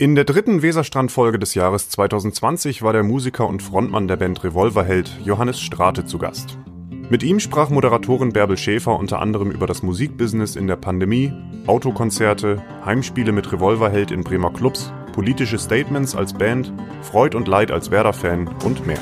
In der dritten Weserstrand-Folge des Jahres 2020 war der Musiker und Frontmann der Band Revolverheld Johannes Strate zu Gast. Mit ihm sprach Moderatorin Bärbel Schäfer unter anderem über das Musikbusiness in der Pandemie, Autokonzerte, Heimspiele mit Revolverheld in Bremer Clubs, politische Statements als Band, Freud und Leid als Werder-Fan und mehr.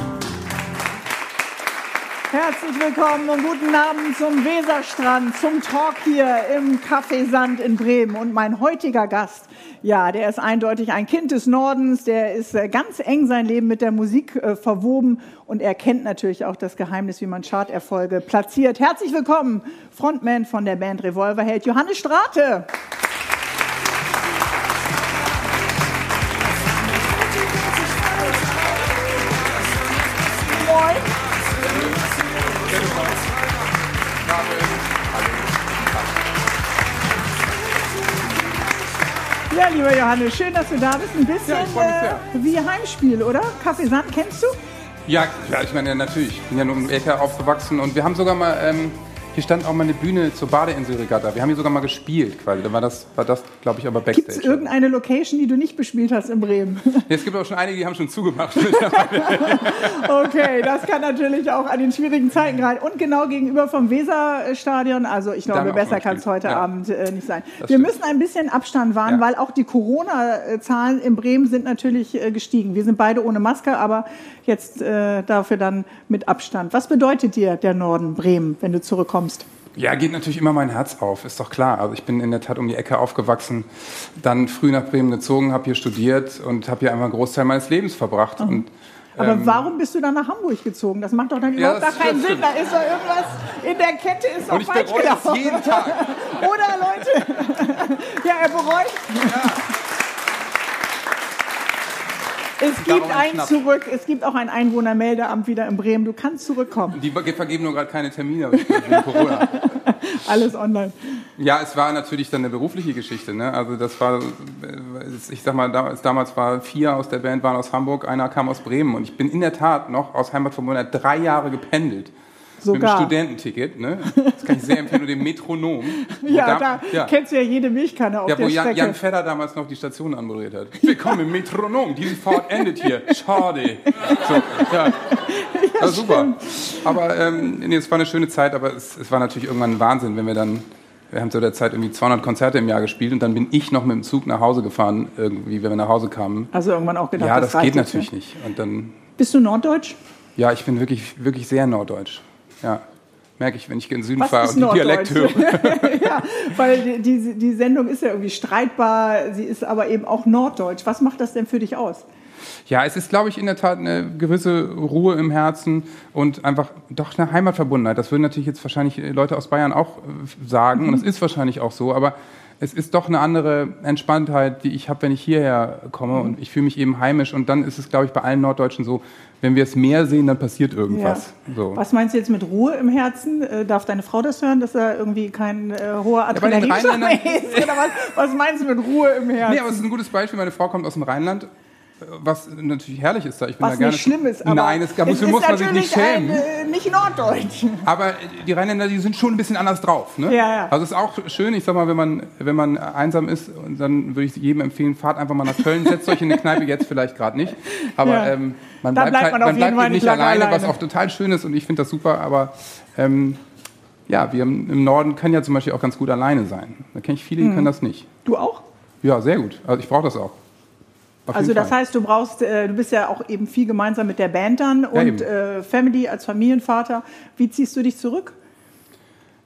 Herzlich willkommen und guten Abend zum Weserstrand, zum Talk hier im Café Sand in Bremen. Und mein heutiger Gast, ja, der ist eindeutig ein Kind des Nordens, der ist äh, ganz eng sein Leben mit der Musik äh, verwoben und er kennt natürlich auch das Geheimnis, wie man Charterfolge platziert. Herzlich willkommen, Frontman von der Band Revolverheld, Johannes Strate. Ja, lieber Johannes, schön, dass du da bist. Ein bisschen ja, äh, wie Heimspiel, oder? Kaffee Sand kennst du? Ja, ja, ich meine, natürlich. Ich bin ja nur im Ecke aufgewachsen und wir haben sogar mal ähm, hier stand auch mal eine Bühne zur Badeinselregatta. Wir haben hier sogar mal gespielt quasi. Da war das, war das glaube ich, aber Backstage. Gibt es irgendeine Location, die du nicht bespielt hast in Bremen? Ja, es gibt auch schon einige, die haben schon zugemacht. okay, das kann natürlich auch an den schwierigen Zeiten gerade. Und genau gegenüber vom Weserstadion. Also ich glaube, besser kann es heute ja. Abend äh, nicht sein. Das Wir stimmt. müssen ein bisschen Abstand wahren, ja. weil auch die Corona-Zahlen in Bremen sind natürlich äh, gestiegen. Wir sind beide ohne Maske, aber jetzt äh, dafür dann mit Abstand. Was bedeutet dir der Norden Bremen, wenn du zurückkommst? Ja, geht natürlich immer mein Herz auf, ist doch klar. Also ich bin in der Tat um die Ecke aufgewachsen, dann früh nach Bremen gezogen, habe hier studiert und habe hier einfach einen Großteil meines Lebens verbracht. Mhm. Und, aber ähm, warum bist du dann nach Hamburg gezogen? Das macht doch dann überhaupt ja, gar keinen Sinn. Da ist doch irgendwas in der Kette ist doch falsch gelaufen. jeden Tag. Oder Leute, ja, er bereut. Ja. Es gibt ein zurück. Es gibt auch ein Einwohnermeldeamt wieder in Bremen. Du kannst zurückkommen. Die vergeben nur gerade keine Termine wegen Corona. Alles online. Ja, es war natürlich dann eine berufliche Geschichte. Ne? Also das war, ich sag mal, damals war vier aus der Band waren aus Hamburg, einer kam aus Bremen und ich bin in der Tat noch aus Heimat vom Monat drei Jahre gependelt. Sogar. Mit dem Studententicket, ne? Das kann ich sehr empfehlen, und dem Metronom. Ja, da, da ja. kennst du ja jede Milchkanne auf ja, der Jan, Strecke. Jan Fedder damals noch die Station anmoderiert hat. Willkommen im Metronom, diese Fahrt endet hier. Schade. So, ja. ja super. Aber ähm, nee, es war eine schöne Zeit, aber es, es war natürlich irgendwann ein Wahnsinn, wenn wir dann wir haben zu der Zeit irgendwie 200 Konzerte im Jahr gespielt und dann bin ich noch mit dem Zug nach Hause gefahren, irgendwie, wenn wir nach Hause kamen. Also irgendwann auch gedacht, ja, das, das geht natürlich nicht. Und dann Bist du Norddeutsch? Ja, ich bin wirklich, wirklich sehr Norddeutsch. Ja. Merke ich, wenn ich in den Süden Was fahre und die Dialekt höre. ja, weil die, die Sendung ist ja irgendwie streitbar, sie ist aber eben auch Norddeutsch. Was macht das denn für dich aus? Ja, es ist, glaube ich, in der Tat eine gewisse Ruhe im Herzen und einfach doch eine Heimatverbundenheit. Das würden natürlich jetzt wahrscheinlich Leute aus Bayern auch äh, sagen mhm. und es ist wahrscheinlich auch so, aber es ist doch eine andere Entspanntheit, die ich habe, wenn ich hierher komme mhm. und ich fühle mich eben heimisch und dann ist es, glaube ich, bei allen Norddeutschen so, wenn wir es mehr sehen, dann passiert irgendwas. Ja. So. Was meinst du jetzt mit Ruhe im Herzen? Äh, darf deine Frau das hören, dass da irgendwie kein äh, hoher Adrenalinschlag ja, ist? Oder was, was meinst du mit Ruhe im Herzen? Nee, aber es ist ein gutes Beispiel. Meine Frau kommt aus dem Rheinland was natürlich herrlich ist da. Ich bin was da gerne nicht schlimm ist, aber Nein, es, es muss man sich nicht schämen. Ein, äh, nicht Norddeutsch. Aber die Rheinländer, die sind schon ein bisschen anders drauf. Ne? Ja, ja. Also es ist auch schön, ich sag mal, wenn man, wenn man einsam ist, dann würde ich jedem empfehlen, fahrt einfach mal nach Köln, setzt euch in eine Kneipe, jetzt vielleicht gerade nicht. Aber ja. ähm, man bleibt, bleibt, halt, man, man bleibt nicht alleine, alleine, was auch total schön ist und ich finde das super, aber ähm, ja, wir im Norden können ja zum Beispiel auch ganz gut alleine sein. Da kenne ich viele, die mhm. können das nicht. Du auch? Ja, sehr gut. Also ich brauche das auch. Also das Fall. heißt, du brauchst, äh, du bist ja auch eben viel gemeinsam mit der Band dann und ja, äh, Family als Familienvater. Wie ziehst du dich zurück?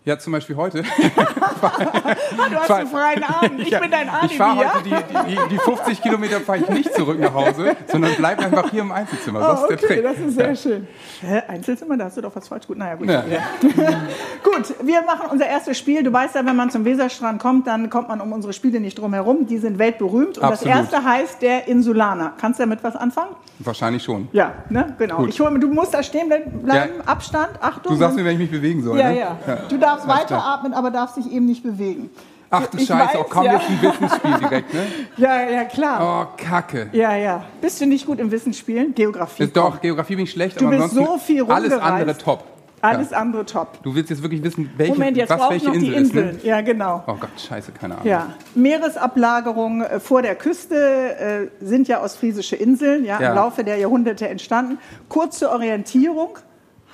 Ja, zum Beispiel heute. du hast einen freien Abend. Ich ja, bin dein Alibi. Ich fahre heute die, die, die, 50 Kilometer fahre ich nicht zurück nach Hause, sondern bleib einfach hier im Einzelzimmer. Das oh, okay, ist der Trick. Das ist sehr ja. schön. Hä, Einzelzimmer, da hast du doch was falsch. Gut, naja, gut. Ja. gut, wir machen unser erstes Spiel. Du weißt ja, wenn man zum Weserstrand kommt, dann kommt man um unsere Spiele nicht drum herum. Die sind weltberühmt. Und Absolut. das erste heißt der Insulaner. Kannst du damit was anfangen? Wahrscheinlich schon. Ja, ne? genau. Ich hol, du musst da stehen bleiben, Abstand, Achtung. Du sagst mir, wenn ich mich bewegen soll. Ja, ne? ja. Du darfst darfst weiteratmen, aber darfst dich eben nicht bewegen. Ach du ich Scheiße, weiß, oh, komm ja. jetzt ein Wissensspiel direkt, ne? Ja, ja, klar. Oh, Kacke. Ja, ja. Bist du nicht gut im Wissensspielen? Geografie. Doch, Geografie bin ich schlecht, du aber bist so viel alles andere top. Alles ja. andere top. Du willst jetzt wirklich wissen, welche, Moment, jetzt was welche noch Insel die Inseln. ist. Ne? Ja, genau. Oh Gott, scheiße, keine Ahnung. Ja, Meeresablagerungen äh, vor der Küste äh, sind ja ostfriesische Inseln, ja, ja, im Laufe der Jahrhunderte entstanden. Kurze Orientierung,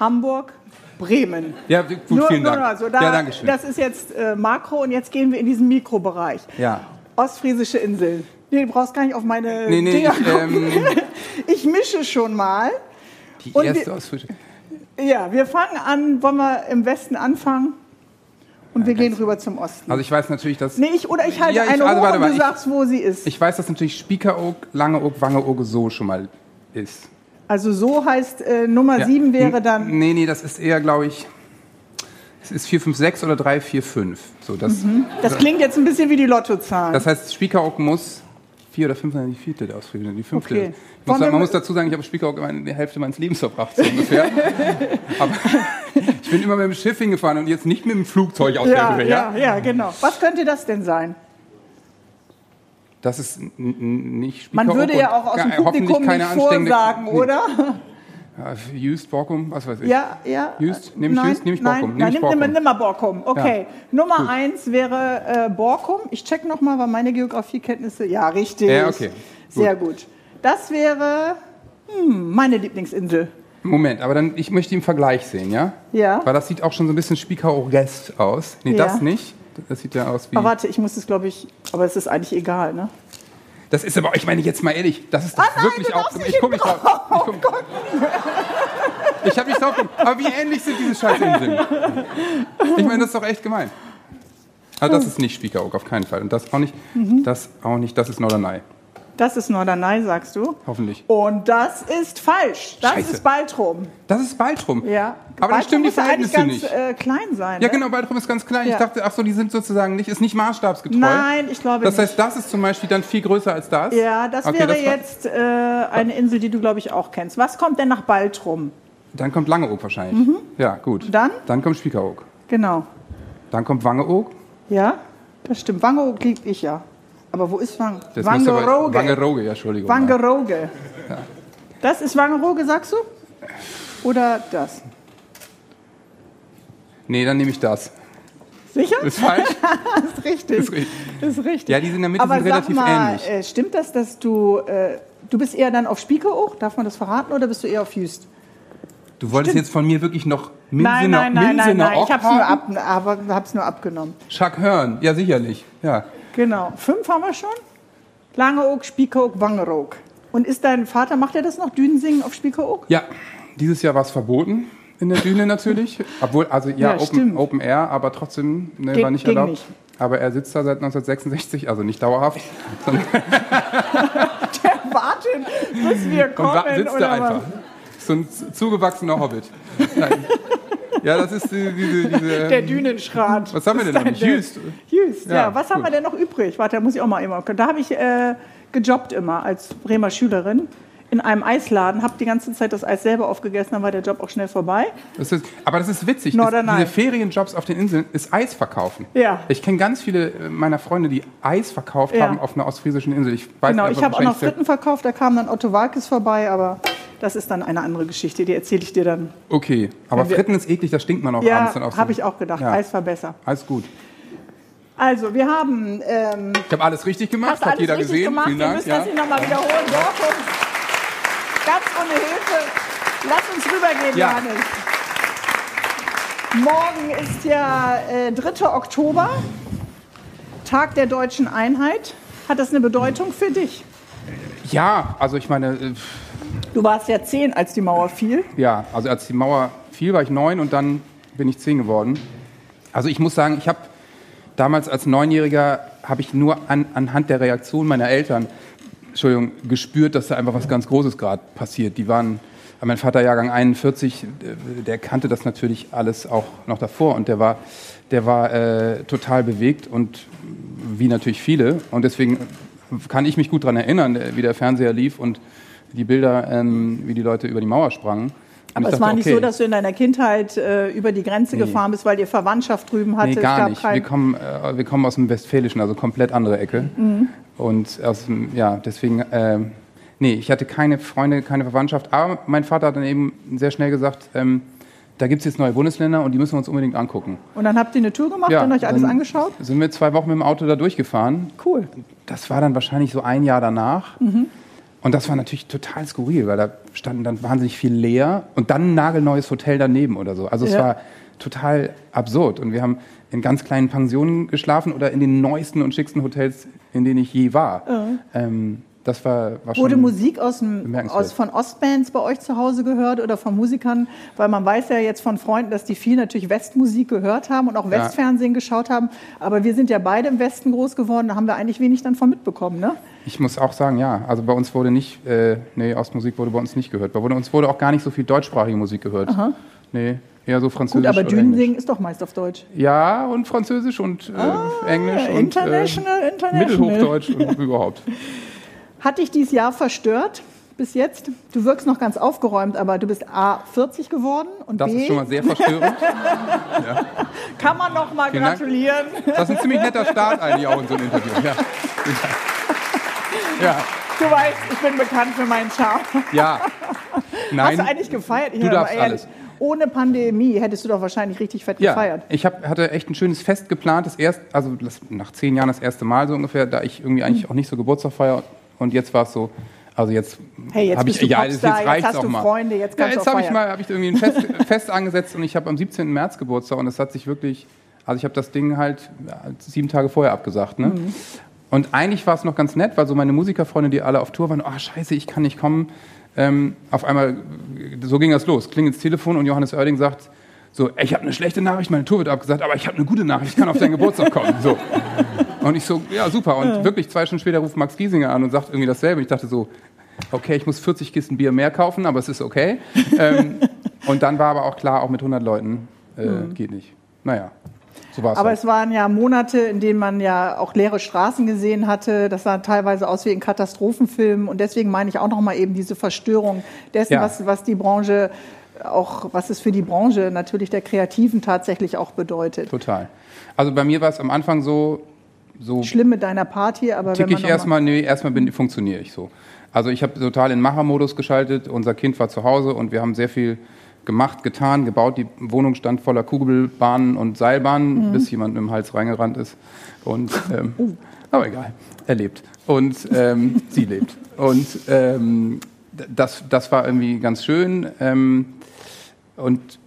Hamburg, Bremen. Ja, gut, nur, vielen Dank. Also da, ja, danke schön. Das ist jetzt äh, Makro und jetzt gehen wir in diesen Mikrobereich. Ja. Ostfriesische Inseln. Nee, du brauchst gar nicht auf meine nee, nee, Dinger ich, ähm, ich mische schon mal. Die erste Ostfriesische. Ja, wir fangen an, wollen wir im Westen anfangen? Und ja, wir gehen rüber zum Osten. Also ich weiß natürlich, dass... Nee, ich, oder ich halte ja, ich, eine also, warte, und du ich, sagst, wo sie ist. Ich weiß, dass natürlich Spiekeroog, Langeoog, Wangeoog so schon mal ist. Also so heißt äh, Nummer ja. 7 wäre dann... Nee, nee, das ist eher, glaube ich... Es ist 456 oder 345. So, das, mhm. das klingt jetzt ein bisschen wie die Lottozahlen. Das heißt, Spiekeroog muss vier oder fünf, die vierte Ausflüge, die fünfte. Okay. Muss sagen, man muss dazu sagen, ich habe Spiekeroog die Hälfte meines Lebens verbracht, so ungefähr. Aber ich bin immer mit dem Schiff hingefahren und jetzt nicht mit dem Flugzeug aus ja, der Höhe. Ja, ja, genau. Was könnte das denn sein? Das ist nicht. Man würde ja auch aus dem Publikum nicht vorsagen, oder? Just, Borkum, was weiß ich. Ja, ja. Just, nehme ich Just, nehme ich Borkum. Nein, nehm Borkum. Nimm, nimm mal Borkum. Okay. Ja. Nummer Gut. eins wäre äh, Borkum. Ich check nochmal, weil meine Geografiekenntnisse. Ja, richtig. Ja, okay. Sehr gut. Das wäre hm, meine Lieblingsinsel. Moment, aber dann, ich möchte den Vergleich sehen, ja? Ja. Weil das sieht auch schon so ein bisschen Spiekeroog-Rest aus. Nee, ja. das nicht. Das sieht ja aus wie. Aber warte, ich muss es, glaube ich. Aber es ist eigentlich egal, ne? Das ist aber, ich meine jetzt mal ehrlich, das ist doch ah, nein, wirklich auch. Ich gucke mich drauf. Ich, guck, oh ich habe mich drauf. Aber wie ähnlich sind diese Scheißinseln? Ich meine, das ist doch echt gemein. Also das ist nicht Spiekeroog, auf keinen Fall. Und das auch nicht, mhm. das auch nicht, das ist Norderney. Das ist Norderney, sagst du? Hoffentlich. Und das ist falsch. Das Scheiße. ist Baltrum. Das ist Baltrum. Ja. Aber Baltrum das stimmt die Verhältnisse ganz, nicht. Äh, klein sein. Ja, ne? genau. Baltrum ist ganz klein. Ja. Ich dachte, ach so, die sind sozusagen nicht, ist nicht maßstabsgetreu. Nein, ich glaube das nicht. Das heißt, das ist zum Beispiel dann viel größer als das. Ja, das okay, wäre das jetzt äh, eine Insel, die du glaube ich auch kennst. Was kommt denn nach Baltrum? Dann kommt Langeoog wahrscheinlich. Mhm. Ja, gut. Dann? Dann kommt Spiekeroog. Genau. Dann kommt Wangeoog. Ja, das stimmt. Wangeoog liebe ich ja. Aber wo ist Wang? Das Wangerooge. Wangerooge, ja, Entschuldigung. Wangerooge. Ja. Das ist Wangerooge, sagst du? Oder das? Nee, dann nehme ich das. Sicher? Ist falsch? ist richtig. Ist richtig. Ist richtig. Ja, die sind in der Mitte Aber sind relativ mal, ähnlich. Äh, stimmt das, dass du, äh, du bist eher dann auf Spiekeroog, darf man das verraten, oder bist du eher auf Jüst? Du wolltest Stimmt. jetzt von mir wirklich noch Minsener Nein, nein, nein, nein, nein. ich habe es nur, ab, nur abgenommen. Chuck Hearn, ja sicherlich. Ja. Genau. Fünf haben wir schon. Langeoog, Spiekeroog, Wangeroog. Und ist dein Vater, macht er das noch, Dünensingen auf Spiekeroog? Ja, dieses Jahr war es verboten in der Düne natürlich. Obwohl, also ja, ja Open, Open, Air, aber trotzdem ne, Ge war nicht erlaubt. Nicht. Aber er sitzt da seit 1966, also nicht dauerhaft. der wartet, bis wir kommen. Und sitzt da einfach. So ein zugewachsener Hobbit. Nein. Ja, das ist die, diese, diese Der Dünenschrat. Was haben wir denn noch? Jüst. Jüst, ja. ja. Was gut. haben wir denn noch übrig? Warte, da muss ich auch mal immer. Da habe ich äh, gejobbt immer als Bremer Schülerin in einem Eisladen, habe die ganze Zeit das Eis selber aufgegessen, dann war der Job auch schnell vorbei. Das ist, aber das ist witzig. Das, diese Ferienjobs auf den Inseln ist Eis verkaufen. Ja. Ich kenne ganz viele meiner Freunde, die Eis verkauft ja. haben auf einer ostfriesischen Insel. Ich weiß genau, ich habe auch noch Fritten verkauft, da kam dann Otto Walkes vorbei, aber das ist dann eine andere Geschichte, die erzähle ich dir dann. Okay, aber Fritten ist eklig, da stinkt man auch ja, abends dann Ja, habe ich auch gedacht. Ja. Eis war besser. Alles gut. Also, wir haben. Ähm, ich habe alles richtig gemacht, hat jeder gesehen. Gemacht. Vielen Dank. Wir müssen ja. das nicht nochmal wiederholen. Dortmund, ganz ohne Hilfe. Lass uns rübergehen, ja. Johannes. Morgen ist ja äh, 3. Oktober, Tag der deutschen Einheit. Hat das eine Bedeutung für dich? Ja, also ich meine. Äh, Du warst ja zehn, als die Mauer fiel. Ja, also als die Mauer fiel, war ich neun und dann bin ich zehn geworden. Also ich muss sagen, ich habe damals als Neunjähriger habe ich nur an, anhand der Reaktion meiner Eltern, Entschuldigung, gespürt, dass da einfach was ganz Großes gerade passiert. Die waren, mein Vater Jahrgang 41, der kannte das natürlich alles auch noch davor und der war, der war äh, total bewegt und wie natürlich viele und deswegen kann ich mich gut daran erinnern, wie der Fernseher lief und die Bilder, ähm, wie die Leute über die Mauer sprangen. Aber es dachte, war nicht okay. so, dass du in deiner Kindheit äh, über die Grenze nee. gefahren bist, weil ihr Verwandtschaft drüben hatte? Nee, gar nicht. Wir kommen, äh, wir kommen aus dem Westfälischen, also komplett andere Ecke. Mhm. Und aus dem, ja, deswegen, äh, nee, ich hatte keine Freunde, keine Verwandtschaft. Aber mein Vater hat dann eben sehr schnell gesagt, ähm, da gibt es jetzt neue Bundesländer und die müssen wir uns unbedingt angucken. Und dann habt ihr eine Tour gemacht ja, und euch alles angeschaut? Sind wir zwei Wochen mit dem Auto da durchgefahren. Cool. Das war dann wahrscheinlich so ein Jahr danach. Mhm. Und das war natürlich total skurril, weil da standen dann wahnsinnig viel leer und dann ein nagelneues Hotel daneben oder so. Also ja. es war total absurd. Und wir haben in ganz kleinen Pensionen geschlafen oder in den neuesten und schicksten Hotels, in denen ich je war. Mhm. Ähm, das war, war Wurde Musik aus, aus von Ostbands bei euch zu Hause gehört oder von Musikern? Weil man weiß ja jetzt von Freunden, dass die viel natürlich Westmusik gehört haben und auch Westfernsehen ja. geschaut haben. Aber wir sind ja beide im Westen groß geworden, da haben wir eigentlich wenig dann von mitbekommen, ne? Ich muss auch sagen, ja. Also bei uns wurde nicht, äh, nee, Ostmusik wurde bei uns nicht gehört. Bei uns wurde auch gar nicht so viel deutschsprachige Musik gehört. Aha. Nee, eher so Französisch. Gut, aber Dünensingen ist doch meist auf Deutsch. Ja, und Französisch und äh, ah, Englisch und international, äh, international. Mittelhochdeutsch und überhaupt. Hat dich dieses Jahr verstört bis jetzt? Du wirkst noch ganz aufgeräumt, aber du bist A 40 geworden und das B. Das ist schon mal sehr verstörend. ja. Kann man noch mal Vielen gratulieren. Dank. Das ist ein ziemlich netter Start eigentlich auch in so einem Interview. Ja. ja. Du weißt, ich bin bekannt für meinen Charme. Ja. Nein. Hast du eigentlich gefeiert? Ich du darfst alles. Ohne Pandemie hättest du doch wahrscheinlich richtig fett ja, gefeiert. Ich hab, hatte echt ein schönes Fest geplant, das erst, also nach zehn Jahren das erste Mal so ungefähr, da ich irgendwie eigentlich auch nicht so Geburtstag feiere und jetzt war es so, also jetzt, hey, jetzt habe ich, ja, jetzt, jetzt reicht hast auch du mal. Freunde, jetzt kannst ja, jetzt habe ich mal, habe ich irgendwie ein Fest, Fest angesetzt und ich habe am 17. März Geburtstag und es hat sich wirklich, also ich habe das Ding halt sieben Tage vorher abgesagt, ne? Mhm. Und eigentlich war es noch ganz nett, weil so meine Musikerfreunde, die alle auf Tour waren, oh scheiße, ich kann nicht kommen. Ähm, auf einmal, so ging das los, klingt ins Telefon und Johannes Oerding sagt, so, ich habe eine schlechte Nachricht, meine Tour wird abgesagt, aber ich habe eine gute Nachricht, ich kann auf deinen Geburtstag kommen. So. Und ich so, ja, super. Und ja. wirklich zwei Stunden später ruft Max Giesinger an und sagt irgendwie dasselbe. Ich dachte so, okay, ich muss 40 Kisten Bier mehr kaufen, aber es ist okay. ähm, und dann war aber auch klar, auch mit 100 Leuten äh, mhm. geht nicht. Naja. So aber halt. es waren ja Monate, in denen man ja auch leere Straßen gesehen hatte. Das sah teilweise aus wie in Katastrophenfilmen. Und deswegen meine ich auch noch mal eben diese Verstörung dessen, ja. was, was die Branche auch, was es für die Branche natürlich der Kreativen tatsächlich auch bedeutet. Total. Also bei mir war es am Anfang so, so schlimm mit deiner Party, aber tick wenn man ich erstmal, nee, erstmal bin, funktioniere ich so. Also ich habe total in Machermodus geschaltet. Unser Kind war zu Hause und wir haben sehr viel gemacht, getan, gebaut. Die Wohnung stand voller Kugelbahnen und Seilbahnen, mhm. bis jemand mit dem Hals reingerannt ist. Und ähm, uh. aber egal, er lebt und ähm, sie lebt. Und ähm, das, das war irgendwie ganz schön. Ähm, und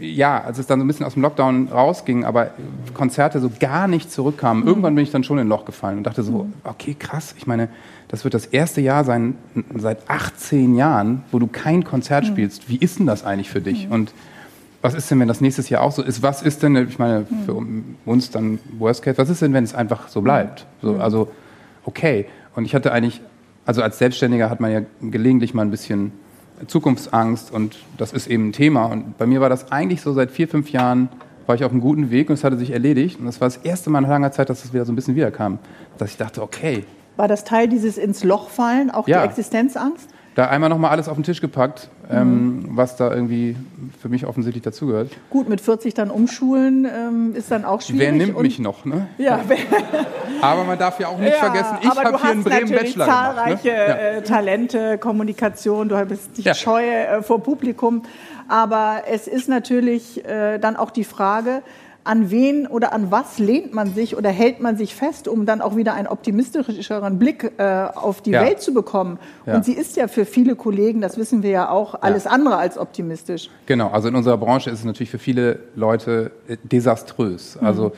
ja, als es dann so ein bisschen aus dem Lockdown rausging, aber Konzerte so gar nicht zurückkamen, mhm. irgendwann bin ich dann schon in ein Loch gefallen und dachte so, mhm. okay, krass, ich meine, das wird das erste Jahr sein seit 18 Jahren, wo du kein Konzert mhm. spielst. Wie ist denn das eigentlich für dich? Und was ist denn, wenn das nächstes Jahr auch so ist? Was ist denn, ich meine, für uns dann Worst Case, was ist denn, wenn es einfach so bleibt? So, also, okay. Und ich hatte eigentlich, also als Selbstständiger hat man ja gelegentlich mal ein bisschen Zukunftsangst und das ist eben ein Thema. Und bei mir war das eigentlich so seit vier, fünf Jahren, war ich auf einem guten Weg und es hatte sich erledigt. Und das war das erste Mal in langer Zeit, dass es wieder so ein bisschen wiederkam. Dass ich dachte, okay. War das Teil dieses ins Loch fallen, auch ja. die Existenzangst? Da einmal nochmal alles auf den Tisch gepackt, ähm, mhm. was da irgendwie für mich offensichtlich dazugehört. Gut, mit 40 dann umschulen ähm, ist dann auch schwierig. Wer nimmt mich noch, ne? Ja. aber man darf ja auch nicht ja, vergessen, ich habe hier in Bremen Bachelor zahlreiche gemacht, ne? ja. Äh, Talente, Kommunikation, du bist nicht ja. scheu äh, vor Publikum. Aber es ist natürlich äh, dann auch die Frage, an wen oder an was lehnt man sich oder hält man sich fest, um dann auch wieder einen optimistischeren Blick äh, auf die ja. Welt zu bekommen. Ja. Und sie ist ja für viele Kollegen, das wissen wir ja auch, alles ja. andere als optimistisch. Genau, also in unserer Branche ist es natürlich für viele Leute äh, desaströs. Mhm. Also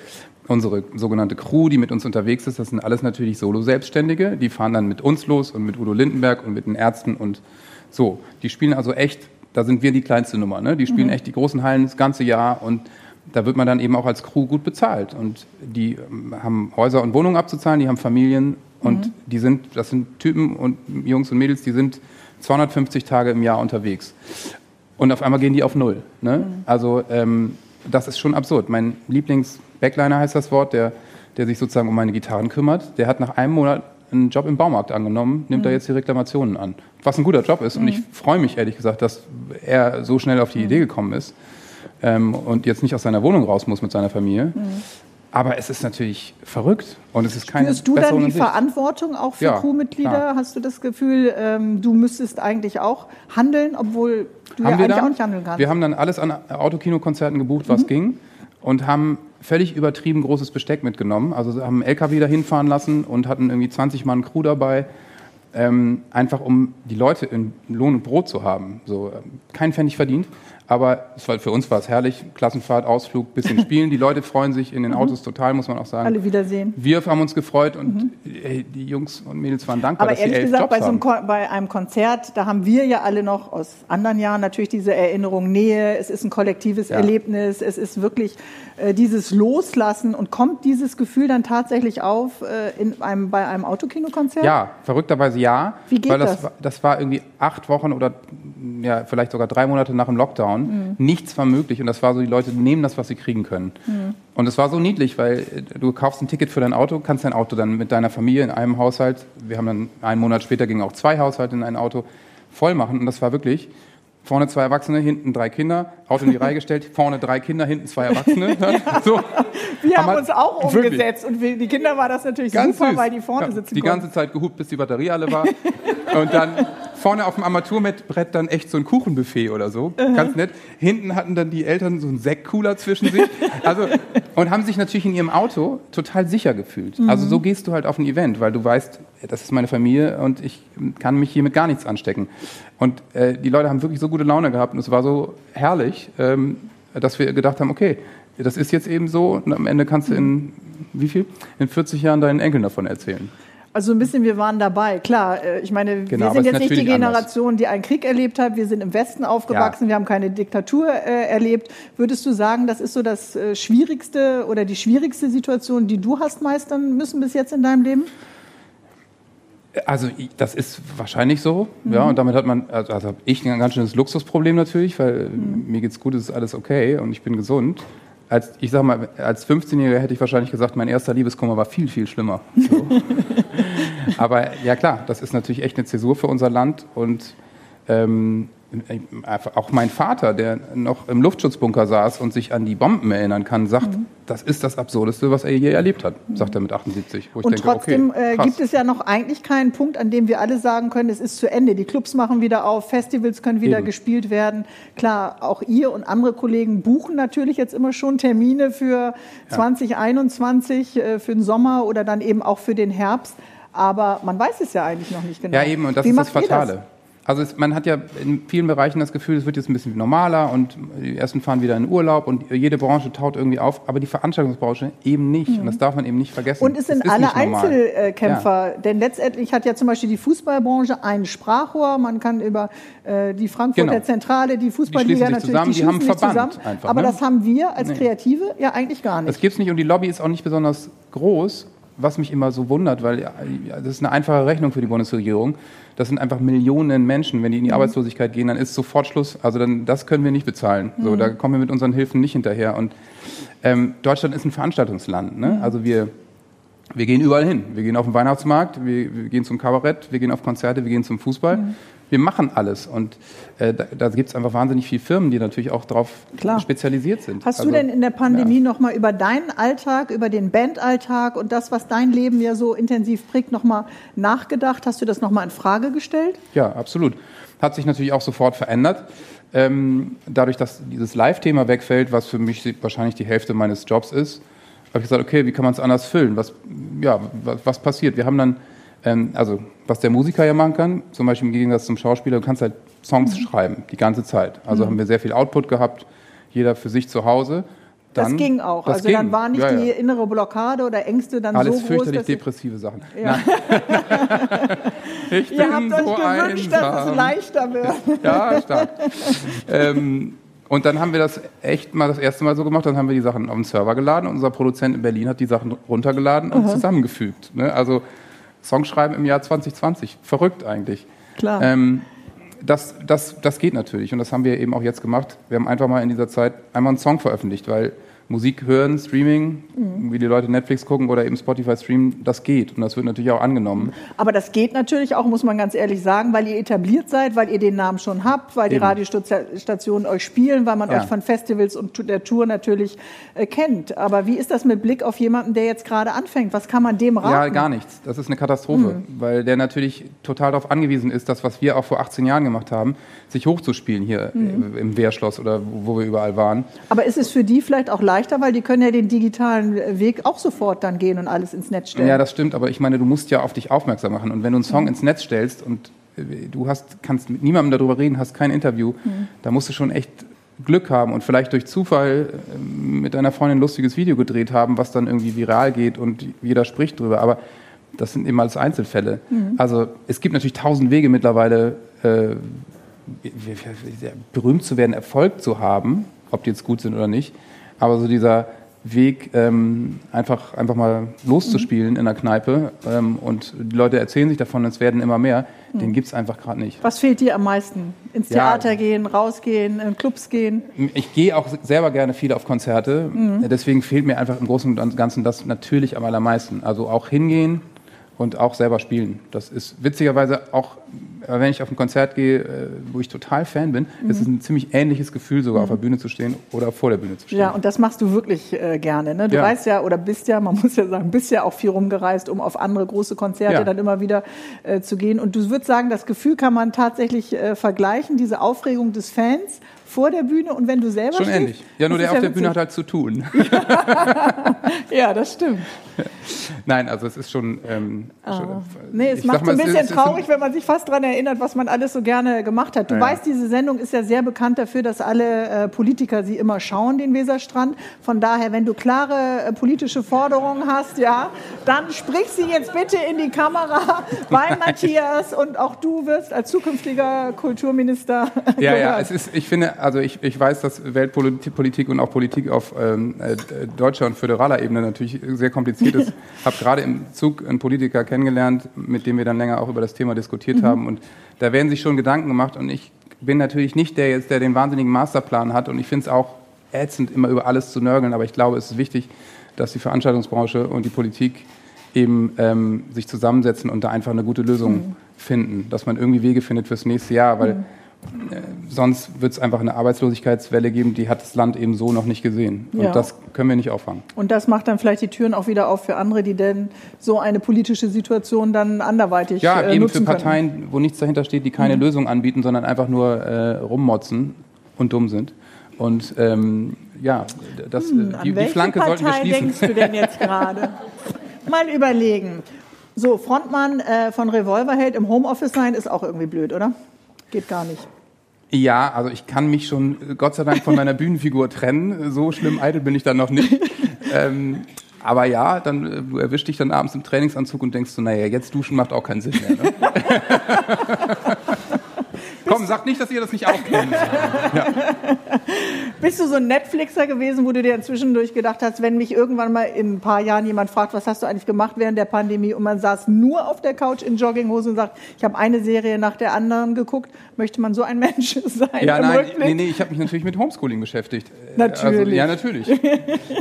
unsere sogenannte Crew, die mit uns unterwegs ist, das sind alles natürlich Solo-Selbstständige. Die fahren dann mit uns los und mit Udo Lindenberg und mit den Ärzten und so. Die spielen also echt, da sind wir die kleinste Nummer. Ne? Die spielen mhm. echt die großen Hallen das ganze Jahr und da wird man dann eben auch als Crew gut bezahlt. Und die ähm, haben Häuser und Wohnungen abzuzahlen, die haben Familien und mhm. die sind, das sind Typen und Jungs und Mädels, die sind 250 Tage im Jahr unterwegs. Und auf einmal gehen die auf Null. Ne? Mhm. Also ähm, das ist schon absurd. Mein Lieblings-Backliner heißt das Wort, der, der sich sozusagen um meine Gitarren kümmert, der hat nach einem Monat einen Job im Baumarkt angenommen, nimmt mhm. da jetzt die Reklamationen an. Was ein guter Job ist. Und mhm. ich freue mich ehrlich gesagt, dass er so schnell auf die mhm. Idee gekommen ist ähm, und jetzt nicht aus seiner Wohnung raus muss mit seiner Familie. Mhm. Aber es ist natürlich verrückt und es ist keine Spürst du dann die Verantwortung auch für ja, Crewmitglieder? Klar. Hast du das Gefühl, ähm, du müsstest eigentlich auch handeln, obwohl du haben ja eigentlich dann, auch nicht handeln kannst? Wir haben dann alles an Autokinokonzerten gebucht, was mhm. ging und haben völlig übertrieben großes Besteck mitgenommen. Also haben einen LKW dahin fahren lassen und hatten irgendwie 20 Mann Crew dabei. Ähm, einfach um die Leute in Lohn und Brot zu haben. So, ähm, kein Pfennig verdient. Aber war, für uns war es herrlich. Klassenfahrt, Ausflug, bisschen spielen. Die Leute freuen sich in den mhm. Autos total, muss man auch sagen. Alle wiedersehen. Wir haben uns gefreut und mhm. ey, die Jungs und Mädels waren dankbar, Aber dass ehrlich gesagt, Jobs bei, so einem bei einem Konzert, da haben wir ja alle noch aus anderen Jahren natürlich diese Erinnerung, Nähe. Es ist ein kollektives ja. Erlebnis. Es ist wirklich äh, dieses Loslassen. Und kommt dieses Gefühl dann tatsächlich auf äh, in einem, bei einem Autokinokonzert? Ja, verrückterweise ja. Wie geht weil das? Das, das war irgendwie acht Wochen oder ja, vielleicht sogar drei Monate nach dem Lockdown. Mhm. Nichts war möglich und das war so, die Leute nehmen das, was sie kriegen können. Mhm. Und es war so niedlich, weil äh, du kaufst ein Ticket für dein Auto, kannst dein Auto dann mit deiner Familie in einem Haushalt, wir haben dann einen Monat später gingen auch zwei Haushalte in ein Auto, voll machen und das war wirklich vorne zwei Erwachsene, hinten drei Kinder, Auto in die Reihe gestellt, vorne drei Kinder, hinten zwei Erwachsene. So. Wir haben, haben uns auch umgesetzt und für die Kinder war das natürlich Ganz super, süß. weil die vorne sitzen Die konnten. ganze Zeit gehupt, bis die Batterie alle war. und dann vorne auf dem Armaturbrett dann echt so ein Kuchenbuffet oder so. Uh -huh. Ganz nett. Hinten hatten dann die Eltern so einen Sektkooler zwischen sich. Also, und haben sich natürlich in ihrem Auto total sicher gefühlt. Mhm. Also so gehst du halt auf ein Event, weil du weißt, das ist meine Familie und ich kann mich hier mit gar nichts anstecken. Und äh, die Leute haben wirklich so gute Laune gehabt und es war so herrlich, ähm, dass wir gedacht haben, okay, das ist jetzt eben so und am Ende kannst du in, wie viel? In 40 Jahren deinen Enkeln davon erzählen. Also ein bisschen, wir waren dabei. Klar, äh, ich meine, genau, wir sind jetzt nicht die Generation, anders. die einen Krieg erlebt hat. Wir sind im Westen aufgewachsen, ja. wir haben keine Diktatur äh, erlebt. Würdest du sagen, das ist so das äh, Schwierigste oder die schwierigste Situation, die du hast meistern müssen bis jetzt in deinem Leben? Also das ist wahrscheinlich so, mhm. ja, und damit hat man, also, also habe ich ein ganz schönes Luxusproblem natürlich, weil mhm. mir geht's gut, es ist alles okay und ich bin gesund als, ich sag mal, als 15-Jähriger hätte ich wahrscheinlich gesagt, mein erster Liebeskummer war viel, viel schlimmer. So. Aber ja klar, das ist natürlich echt eine Zäsur für unser Land und ähm, auch mein Vater, der noch im Luftschutzbunker saß und sich an die Bomben erinnern kann, sagt, mhm. das ist das Absurdeste, was er je erlebt hat, sagt er mit 78. und denke, trotzdem okay, äh, gibt es ja noch eigentlich keinen Punkt, an dem wir alle sagen können, es ist zu Ende. Die Clubs machen wieder auf, Festivals können wieder Eben. gespielt werden. Klar, auch ihr und andere Kollegen buchen natürlich jetzt immer schon Termine für ja. 2021, äh, für den Sommer oder dann eben auch für den Herbst. Aber man weiß es ja eigentlich noch nicht genau. Ja, eben, und das Wie ist das Fatale. Das? Also es, man hat ja in vielen Bereichen das Gefühl, es wird jetzt ein bisschen normaler und die ersten fahren wieder in Urlaub und jede Branche taut irgendwie auf, aber die Veranstaltungsbranche eben nicht. Mhm. Und das darf man eben nicht vergessen. Und es sind alle Einzelkämpfer, ja. denn letztendlich hat ja zum Beispiel die Fußballbranche ein Sprachrohr. Man kann über äh, die Frankfurter genau. Zentrale, die Fußballliga natürlich, zusammen, die, die haben Verband zusammen. Einfach, aber ne? das haben wir als Kreative ja eigentlich gar nicht. Das gibt es nicht und die Lobby ist auch nicht besonders groß was mich immer so wundert, weil das ist eine einfache Rechnung für die Bundesregierung. Das sind einfach Millionen Menschen. Wenn die in die mhm. Arbeitslosigkeit gehen, dann ist sofort Schluss. Also dann, das können wir nicht bezahlen. Mhm. So, da kommen wir mit unseren Hilfen nicht hinterher. Und ähm, Deutschland ist ein Veranstaltungsland. Ne? Mhm. Also wir, wir gehen überall hin. Wir gehen auf den Weihnachtsmarkt, wir, wir, gehen zum Kabarett, wir gehen auf Konzerte, wir gehen zum Fußball. Mhm wir machen alles. Und äh, da, da gibt es einfach wahnsinnig viele Firmen, die natürlich auch darauf spezialisiert sind. Hast also, du denn in der Pandemie ja. nochmal über deinen Alltag, über den Bandalltag und das, was dein Leben ja so intensiv prägt, nochmal nachgedacht? Hast du das nochmal in Frage gestellt? Ja, absolut. Hat sich natürlich auch sofort verändert. Ähm, dadurch, dass dieses Live-Thema wegfällt, was für mich wahrscheinlich die Hälfte meines Jobs ist, habe ich gesagt, okay, wie kann man es anders füllen? Was, ja, was, was passiert? Wir haben dann ähm, also was der Musiker ja machen kann, zum Beispiel im Gegensatz zum Schauspieler, du kannst halt Songs mhm. schreiben, die ganze Zeit. Also mhm. haben wir sehr viel Output gehabt, jeder für sich zu Hause. Dann, das ging auch. Das also ging. dann war nicht ja, ja. die innere Blockade oder Ängste dann Alles so groß. Alles fürchterlich depressive Sachen. Ja. ich Ihr habt euch so gewünscht, einsam. dass es leichter wird. ja, stark. ähm, und dann haben wir das echt mal das erste Mal so gemacht. Dann haben wir die Sachen auf den Server geladen. Unser Produzent in Berlin hat die Sachen runtergeladen und uh -huh. zusammengefügt. Ne? Also Songschreiben im Jahr 2020. Verrückt eigentlich. Klar. Ähm, das, das, das geht natürlich und das haben wir eben auch jetzt gemacht. Wir haben einfach mal in dieser Zeit einmal einen Song veröffentlicht, weil Musik hören, Streaming, mhm. wie die Leute Netflix gucken oder eben Spotify streamen, das geht und das wird natürlich auch angenommen. Aber das geht natürlich auch, muss man ganz ehrlich sagen, weil ihr etabliert seid, weil ihr den Namen schon habt, weil eben. die Radiostationen euch spielen, weil man ja. euch von Festivals und der Tour natürlich äh, kennt. Aber wie ist das mit Blick auf jemanden, der jetzt gerade anfängt? Was kann man dem raten? Ja, gar nichts. Das ist eine Katastrophe, mhm. weil der natürlich total darauf angewiesen ist, das, was wir auch vor 18 Jahren gemacht haben, sich hochzuspielen hier mhm. im Wehrschloss oder wo wir überall waren. Aber ist es für die vielleicht auch leichter, weil die können ja den digitalen Weg auch sofort dann gehen und alles ins Netz stellen? Ja, das stimmt, aber ich meine, du musst ja auf dich aufmerksam machen. Und wenn du einen Song mhm. ins Netz stellst und äh, du hast, kannst mit niemandem darüber reden, hast kein Interview, mhm. da musst du schon echt Glück haben und vielleicht durch Zufall äh, mit deiner Freundin ein lustiges Video gedreht haben, was dann irgendwie viral geht und jeder spricht drüber. Aber das sind eben alles Einzelfälle. Mhm. Also es gibt natürlich tausend Wege mittlerweile, äh, berühmt zu werden, Erfolg zu haben, ob die jetzt gut sind oder nicht. Aber so dieser Weg, ähm, einfach, einfach mal loszuspielen mhm. in der Kneipe ähm, und die Leute erzählen sich davon, es werden immer mehr, mhm. den gibt es einfach gerade nicht. Was fehlt dir am meisten? Ins Theater ja, gehen, rausgehen, in Clubs gehen? Ich gehe auch selber gerne viel auf Konzerte, mhm. deswegen fehlt mir einfach im Großen und Ganzen das natürlich am allermeisten. Also auch hingehen, und auch selber spielen. Das ist witzigerweise auch, wenn ich auf ein Konzert gehe, äh, wo ich total Fan bin, mhm. ist es ein ziemlich ähnliches Gefühl, sogar mhm. auf der Bühne zu stehen oder vor der Bühne zu stehen. Ja, und das machst du wirklich äh, gerne. Ne? Du ja. weißt ja oder bist ja, man muss ja sagen, bist ja auch viel rumgereist, um auf andere große Konzerte ja. dann immer wieder äh, zu gehen. Und du würdest sagen, das Gefühl kann man tatsächlich äh, vergleichen, diese Aufregung des Fans vor der Bühne und wenn du selber Schon stehst, ähnlich. Ja, nur der auf der Bühne hat halt zu tun. ja, das stimmt. Nein, also es ist schon. Ähm, schon nee, es macht mal, ein bisschen traurig, ein wenn man sich fast daran erinnert, was man alles so gerne gemacht hat. Du ja. weißt, diese Sendung ist ja sehr bekannt dafür, dass alle äh, Politiker sie immer schauen, den Weserstrand. Von daher, wenn du klare äh, politische Forderungen hast, ja, dann sprich sie jetzt bitte in die Kamera bei Matthias und auch du wirst als zukünftiger Kulturminister. Ja, gehört. ja, es ist, ich finde, also ich, ich weiß, dass Weltpolitik und auch Politik auf ähm, äh, deutscher und föderaler Ebene natürlich sehr kompliziert ist. Ich habe gerade im Zug einen Politiker kennengelernt, mit dem wir dann länger auch über das Thema diskutiert mhm. haben. Und da werden sich schon Gedanken gemacht. Und ich bin natürlich nicht der jetzt, der den wahnsinnigen Masterplan hat. Und ich finde es auch ätzend, immer über alles zu nörgeln. Aber ich glaube, es ist wichtig, dass die Veranstaltungsbranche und die Politik eben ähm, sich zusammensetzen und da einfach eine gute Lösung mhm. finden, dass man irgendwie Wege findet fürs nächste Jahr, weil mhm. Äh, sonst wird es einfach eine Arbeitslosigkeitswelle geben, die hat das Land eben so noch nicht gesehen. Und ja. das können wir nicht auffangen. Und das macht dann vielleicht die Türen auch wieder auf für andere, die denn so eine politische Situation dann anderweitig Ja, äh, eben für Parteien, können. wo nichts dahinter steht, die keine mhm. Lösung anbieten, sondern einfach nur äh, rummotzen und dumm sind. Und ähm, ja, das, hm, die, die Flanke Partei sollten wir schließen. denkst du denn jetzt gerade? Mal überlegen. So, Frontmann äh, von Revolverheld im Homeoffice sein ist auch irgendwie blöd, oder? Geht gar nicht. Ja, also ich kann mich schon äh, Gott sei Dank von meiner Bühnenfigur trennen. So schlimm eitel bin ich dann noch nicht. ähm, aber ja, dann äh, du erwischst dich dann abends im Trainingsanzug und denkst so, naja, jetzt duschen macht auch keinen Sinn mehr. Ne? Komm, sag nicht, dass ihr das nicht auch kennt. Ja. Bist du so ein Netflixer gewesen, wo du dir zwischendurch gedacht hast, wenn mich irgendwann mal in ein paar Jahren jemand fragt, was hast du eigentlich gemacht während der Pandemie und man saß nur auf der Couch in Jogginghose und sagt, ich habe eine Serie nach der anderen geguckt, möchte man so ein Mensch sein? Ja, nein, nee, nee, ich habe mich natürlich mit Homeschooling beschäftigt. Natürlich. Also, ja, natürlich.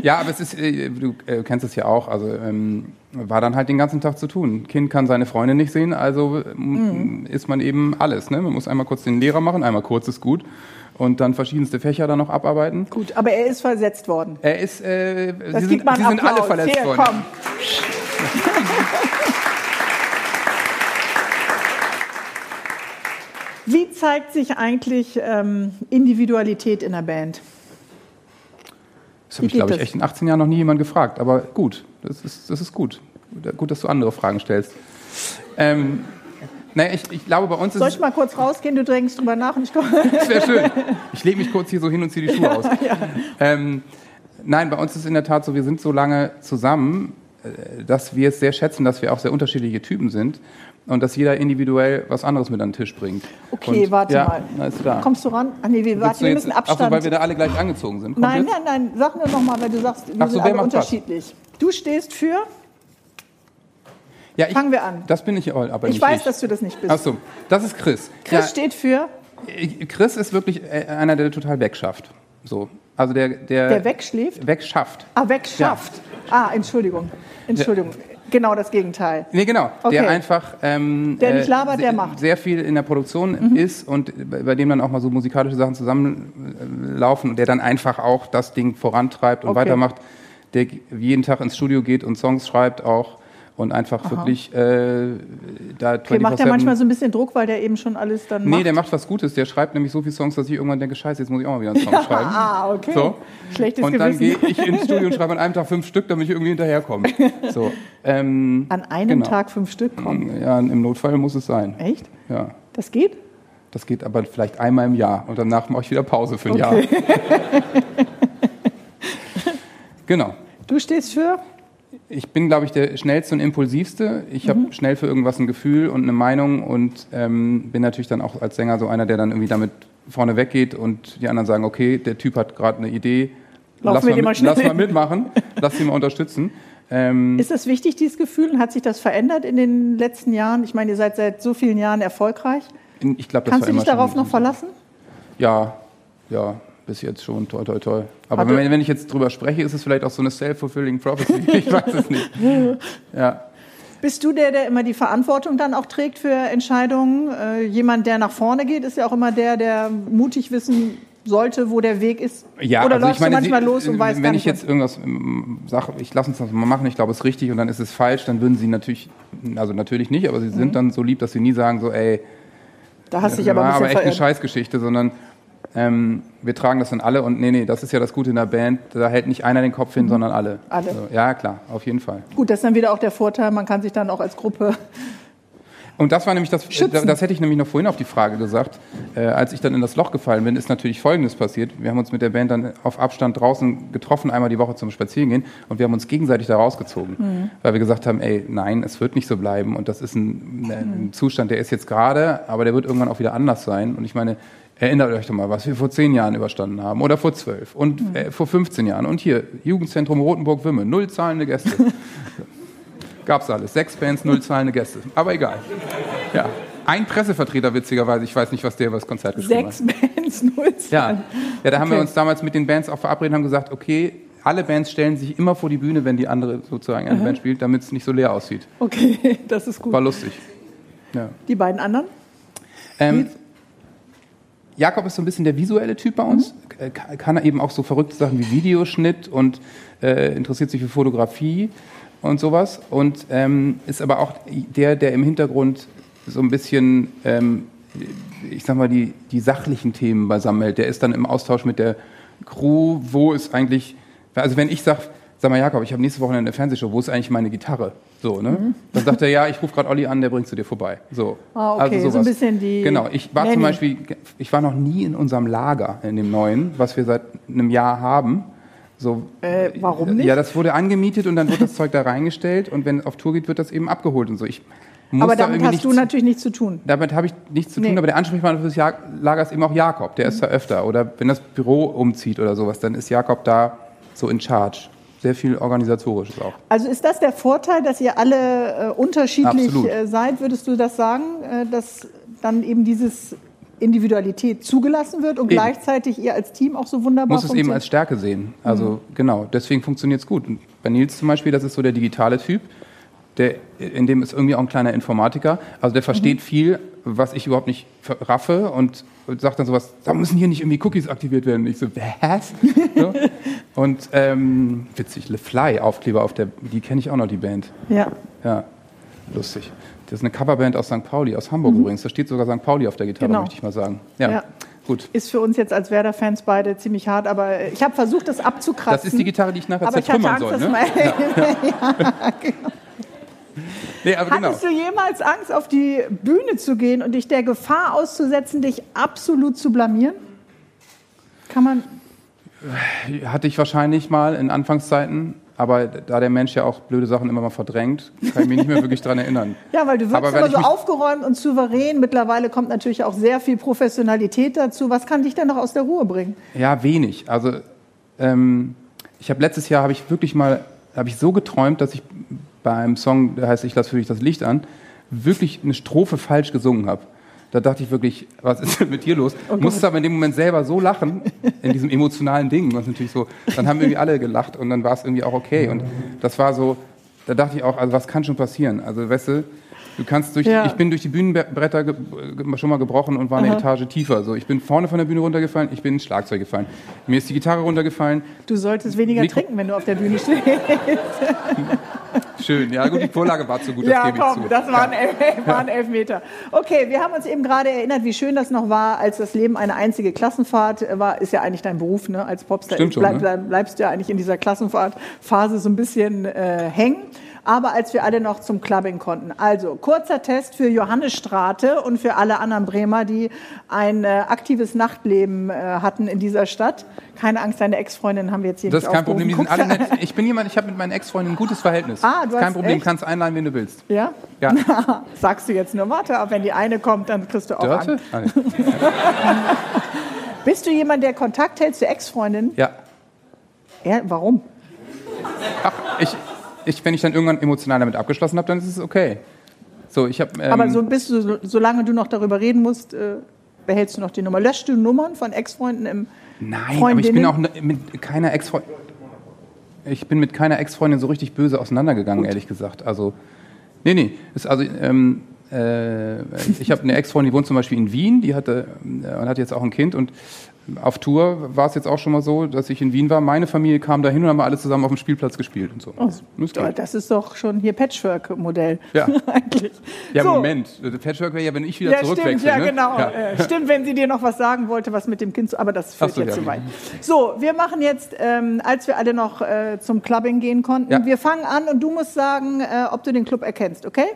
ja, aber es ist, äh, du äh, kennst es ja auch, also ähm, war dann halt den ganzen Tag zu tun. Kind kann seine Freunde nicht sehen, also mhm. ist man eben alles. Ne? Man muss einmal kurz den Lehrer machen, einmal kurz ist gut und dann verschiedenste Fächer dann noch abarbeiten. Gut, aber er ist versetzt worden. Er ist, äh, das sie, sind, sie sind alle verletzt Hier, worden. Komm. Wie zeigt sich eigentlich ähm, Individualität in der Band? Das habe ich, glaube ich, echt in 18 Jahren noch nie jemand gefragt. Aber gut, das ist, das ist gut. Gut, dass du andere Fragen stellst. Ähm, naja, ich, ich glaube, bei uns ist Soll ich mal kurz rausgehen? Du drängst drüber nach und ich komme. das wäre schön. Ich lege mich kurz hier so hin und ziehe die Schuhe ja, aus. Ja. Ähm, nein, bei uns ist in der Tat so, wir sind so lange zusammen, äh, dass wir es sehr schätzen, dass wir auch sehr unterschiedliche Typen sind und dass jeder individuell was anderes mit an den Tisch bringt. Okay, und, warte ja, mal. Na, ist da. Kommst du ran? Ah, nee, wir, warten, wir müssen Abstand. Ach so, weil wir da alle gleich angezogen sind. Kommt nein, jetzt? nein, nein, sag mir noch mal, weil du sagst, wir Ach so, sind alle unterschiedlich. Was? Du stehst für? Ja, ich, Fangen wir an. Das bin ich aber Ich nicht weiß, ich. dass du das nicht bist. Ach so, das ist Chris. Chris ja, steht für? Chris ist wirklich äh, einer, der total wegschafft. So. Also der, der, der wegschläft? Wegschafft. Ah, wegschafft. Ja. Ah, Entschuldigung. Entschuldigung. Genau das Gegenteil. Nee, genau. Okay. Der einfach. Ähm, der nicht labert, der macht. Sehr viel in der Produktion mhm. ist und bei dem dann auch mal so musikalische Sachen zusammenlaufen und der dann einfach auch das Ding vorantreibt und okay. weitermacht. Der jeden Tag ins Studio geht und Songs schreibt auch und einfach Aha. wirklich äh, da okay, Macht der manchmal so ein bisschen Druck, weil der eben schon alles dann Nee, macht? der macht was Gutes. Der schreibt nämlich so viele Songs, dass ich irgendwann denke, scheiße, jetzt muss ich auch mal wieder einen Song ja, schreiben. Ah, okay. So. Schlechtes und dann gehe ich ins Studio und schreibe an einem Tag fünf Stück, damit ich irgendwie hinterherkomme. So. Ähm, an einem genau. Tag fünf Stück kommen? Ja, im Notfall muss es sein. Echt? Ja. Das geht? Das geht aber vielleicht einmal im Jahr und danach mache ich wieder Pause für ein okay. Jahr. genau. Du stehst für? Ich bin, glaube ich, der schnellste und impulsivste. Ich mhm. habe schnell für irgendwas ein Gefühl und eine Meinung und ähm, bin natürlich dann auch als Sänger so einer, der dann irgendwie damit vorne weggeht und die anderen sagen, okay, der Typ hat gerade eine Idee, lass mal, mit, lass mal, mitmachen, lass ihn mal unterstützen. Ähm, ist das wichtig, dieses Gefühl? Und hat sich das verändert in den letzten Jahren? Ich meine, ihr seid seit so vielen Jahren erfolgreich. Ich glaub, das Kannst du dich darauf noch verlassen? Ja, ja, bis jetzt schon, toll, toll, toll. Aber wenn, wenn, ich jetzt drüber spreche, ist es vielleicht auch so eine self-fulfilling prophecy. Ich weiß es nicht. Ja. Bist du der, der immer die Verantwortung dann auch trägt für Entscheidungen? Äh, jemand, der nach vorne geht, ist ja auch immer der, der mutig wissen sollte, wo der Weg ist? Ja, Oder also läufst meine, du manchmal Sie, los und weißt Wenn ich jetzt irgendwas ähm, sage, ich lasse uns das mal machen, ich glaube, es ist richtig und dann ist es falsch, dann würden Sie natürlich, also natürlich nicht, aber Sie sind mhm. dann so lieb, dass Sie nie sagen so, ey, da hast du dich aber ein bisschen aber echt verirrt. eine Scheißgeschichte, sondern ähm, wir tragen das dann alle und nee, nee, das ist ja das Gute in der Band, da hält nicht einer den Kopf hin, mhm. sondern alle. Alle. Also, ja, klar, auf jeden Fall. Gut, das ist dann wieder auch der Vorteil, man kann sich dann auch als Gruppe und das war nämlich das, Schützen. das hätte ich nämlich noch vorhin auf die Frage gesagt. Äh, als ich dann in das Loch gefallen bin, ist natürlich Folgendes passiert. Wir haben uns mit der Band dann auf Abstand draußen getroffen, einmal die Woche zum Spazierengehen und wir haben uns gegenseitig da rausgezogen, mhm. weil wir gesagt haben, ey, nein, es wird nicht so bleiben und das ist ein, ein. Zustand, der ist jetzt gerade, aber der wird irgendwann auch wieder anders sein. Und ich meine, Erinnert euch doch mal, was wir vor zehn Jahren überstanden haben oder vor zwölf und mhm. äh, vor 15 Jahren. Und hier, Jugendzentrum Rotenburg-Wimme, null zahlende Gäste. Gab's alles. Sechs Bands, null zahlende Gäste. Aber egal. Ja. Ein Pressevertreter, witzigerweise, ich weiß nicht, was der über das Konzert geschrieben Sechs hat. Sechs Bands, null zahlende. Ja. ja, da haben wir uns damals mit den Bands auch verabredet und haben gesagt, okay, alle Bands stellen sich immer vor die Bühne, wenn die andere sozusagen eine mhm. Band spielt, damit es nicht so leer aussieht. Okay, das ist gut. War lustig. Ja. Die beiden anderen? Ähm, Jakob ist so ein bisschen der visuelle Typ bei uns, mhm. kann eben auch so verrückte Sachen wie Videoschnitt und äh, interessiert sich für Fotografie und sowas und ähm, ist aber auch der, der im Hintergrund so ein bisschen, ähm, ich sag mal, die, die sachlichen Themen beisammen hält. Der ist dann im Austausch mit der Crew, wo ist eigentlich, also wenn ich sage, sag mal Jakob, ich habe nächste Woche eine Fernsehshow, wo ist eigentlich meine Gitarre? So, ne? Mhm. Dann sagt er, ja, ich rufe gerade Olli an, der bringt sie dir vorbei. So. Ah, okay, also sowas. so ein bisschen die. Genau, ich war Nanny. zum Beispiel, ich war noch nie in unserem Lager, in dem neuen, was wir seit einem Jahr haben. So, äh, warum nicht? Ja, das wurde angemietet und dann wird das Zeug da reingestellt und wenn es auf Tour geht, wird das eben abgeholt und so. Ich aber damit da hast du natürlich nichts zu tun. Damit habe ich nichts zu tun, nee. aber der Ansprechpartner für das Lager ist eben auch Jakob, der mhm. ist da öfter. Oder wenn das Büro umzieht oder sowas, dann ist Jakob da so in charge sehr viel organisatorisches auch. Also ist das der Vorteil, dass ihr alle äh, unterschiedlich äh, seid? Würdest du das sagen, äh, dass dann eben dieses Individualität zugelassen wird und eben. gleichzeitig ihr als Team auch so wunderbar Muss es eben als Stärke sehen. Also mhm. genau, deswegen funktioniert es gut. Und bei Nils zum Beispiel, das ist so der digitale Typ, der, in dem ist irgendwie auch ein kleiner Informatiker. Also der versteht mhm. viel, was ich überhaupt nicht raffe und sagt dann sowas, da müssen hier nicht irgendwie Cookies aktiviert werden. Und ich so, was? so. Und ähm, witzig, Le Fly Aufkleber auf der, die kenne ich auch noch, die Band. Ja. Ja, lustig. Das ist eine Coverband aus St. Pauli, aus Hamburg mhm. übrigens. Da steht sogar St. Pauli auf der Gitarre, genau. möchte ich mal sagen. Ja. ja. Gut. Ist für uns jetzt als Werder-Fans beide ziemlich hart, aber ich habe versucht, das abzukratzen. Das ist die Gitarre, die ich nachher zertrümmern soll, ne? ja. ja, genau. Nee, aber Hattest genau. du jemals Angst, auf die Bühne zu gehen und dich der Gefahr auszusetzen, dich absolut zu blamieren? Kann man. Hatte ich wahrscheinlich mal in Anfangszeiten, aber da der Mensch ja auch blöde Sachen immer mal verdrängt, kann ich mich nicht mehr wirklich daran erinnern. Ja, weil du wirkst immer so aufgeräumt und souverän. Mittlerweile kommt natürlich auch sehr viel Professionalität dazu. Was kann dich denn noch aus der Ruhe bringen? Ja, wenig. Also ähm, ich habe letztes Jahr habe ich wirklich mal habe ich so geträumt, dass ich bei einem Song, der heißt Ich lasse für dich das Licht an, wirklich eine Strophe falsch gesungen habe. Da dachte ich wirklich, was ist denn mit dir los? Oh Musste aber in dem Moment selber so lachen, in diesem emotionalen Ding, was natürlich so, dann haben irgendwie alle gelacht und dann war es irgendwie auch okay. Und das war so, da dachte ich auch, also was kann schon passieren? Also, weißt du, Du kannst durch, ja. ich bin durch die Bühnenbretter schon mal gebrochen und war eine Aha. Etage tiefer. So, ich bin vorne von der Bühne runtergefallen, ich bin ins Schlagzeug gefallen. Mir ist die Gitarre runtergefallen. Du solltest weniger Mikro trinken, wenn du auf der Bühne stehst. Schön, ja gut, die Vorlage war zu gut, das ja, gebe komm, ich zu. das waren, ja. elf, waren elf Meter. Okay, wir haben uns eben gerade erinnert, wie schön das noch war, als das Leben eine einzige Klassenfahrt war. Ist ja eigentlich dein Beruf, ne? als Popstar. Stimmt schon, bleib, bleib, bleibst du ja eigentlich in dieser Klassenfahrtphase so ein bisschen äh, hängen aber als wir alle noch zum Clubbing konnten. Also kurzer Test für Johannes Strate und für alle anderen Bremer, die ein äh, aktives Nachtleben äh, hatten in dieser Stadt. Keine Angst, deine Ex-Freundin haben wir jetzt hier das nicht Das ist kein Problem, die sind alle nett. Ich bin jemand, ich habe mit meinen Ex-Freundinnen ein gutes Verhältnis. Ah, du kein hast Problem, echt? kannst einladen, wen du willst. Ja? Ja. Sagst du jetzt nur, warte, aber wenn die eine kommt, dann kriegst du auch Dörte? an. Bist du jemand, der Kontakt hält zu Ex-Freundinnen? Ja. ja. Warum? Ach, ich, ich, wenn ich dann irgendwann emotional damit abgeschlossen habe, dann ist es okay. So, ich hab, ähm, Aber so bist du, solange du noch darüber reden musst, äh, behältst du noch die Nummer. Löschst du Nummern von Ex-Freunden im Nein, aber ich bin auch mit keiner Ex-Freundin. Ich bin mit keiner Ex-Freundin so richtig böse auseinandergegangen, Gut. ehrlich gesagt. Also, nee, nee. Ist also, ähm, äh, ich habe eine Ex-Freundin, die wohnt zum Beispiel in Wien, die hatte äh, und hat jetzt auch ein Kind und auf Tour war es jetzt auch schon mal so, dass ich in Wien war. Meine Familie kam dahin und haben alle zusammen auf dem Spielplatz gespielt und so. Oh, das ist doch schon hier Patchwork-Modell. Ja. Eigentlich. Ja, so. Moment. Patchwork wäre ja, wenn ich wieder ja, zurückwechsel. Stimmt, ja, ne? genau. Ja. Äh, stimmt, wenn sie dir noch was sagen wollte, was mit dem Kind, aber das führt so, jetzt ja. zu weit. So, wir machen jetzt, ähm, als wir alle noch äh, zum Clubbing gehen konnten, ja. wir fangen an und du musst sagen, äh, ob du den Club erkennst, okay?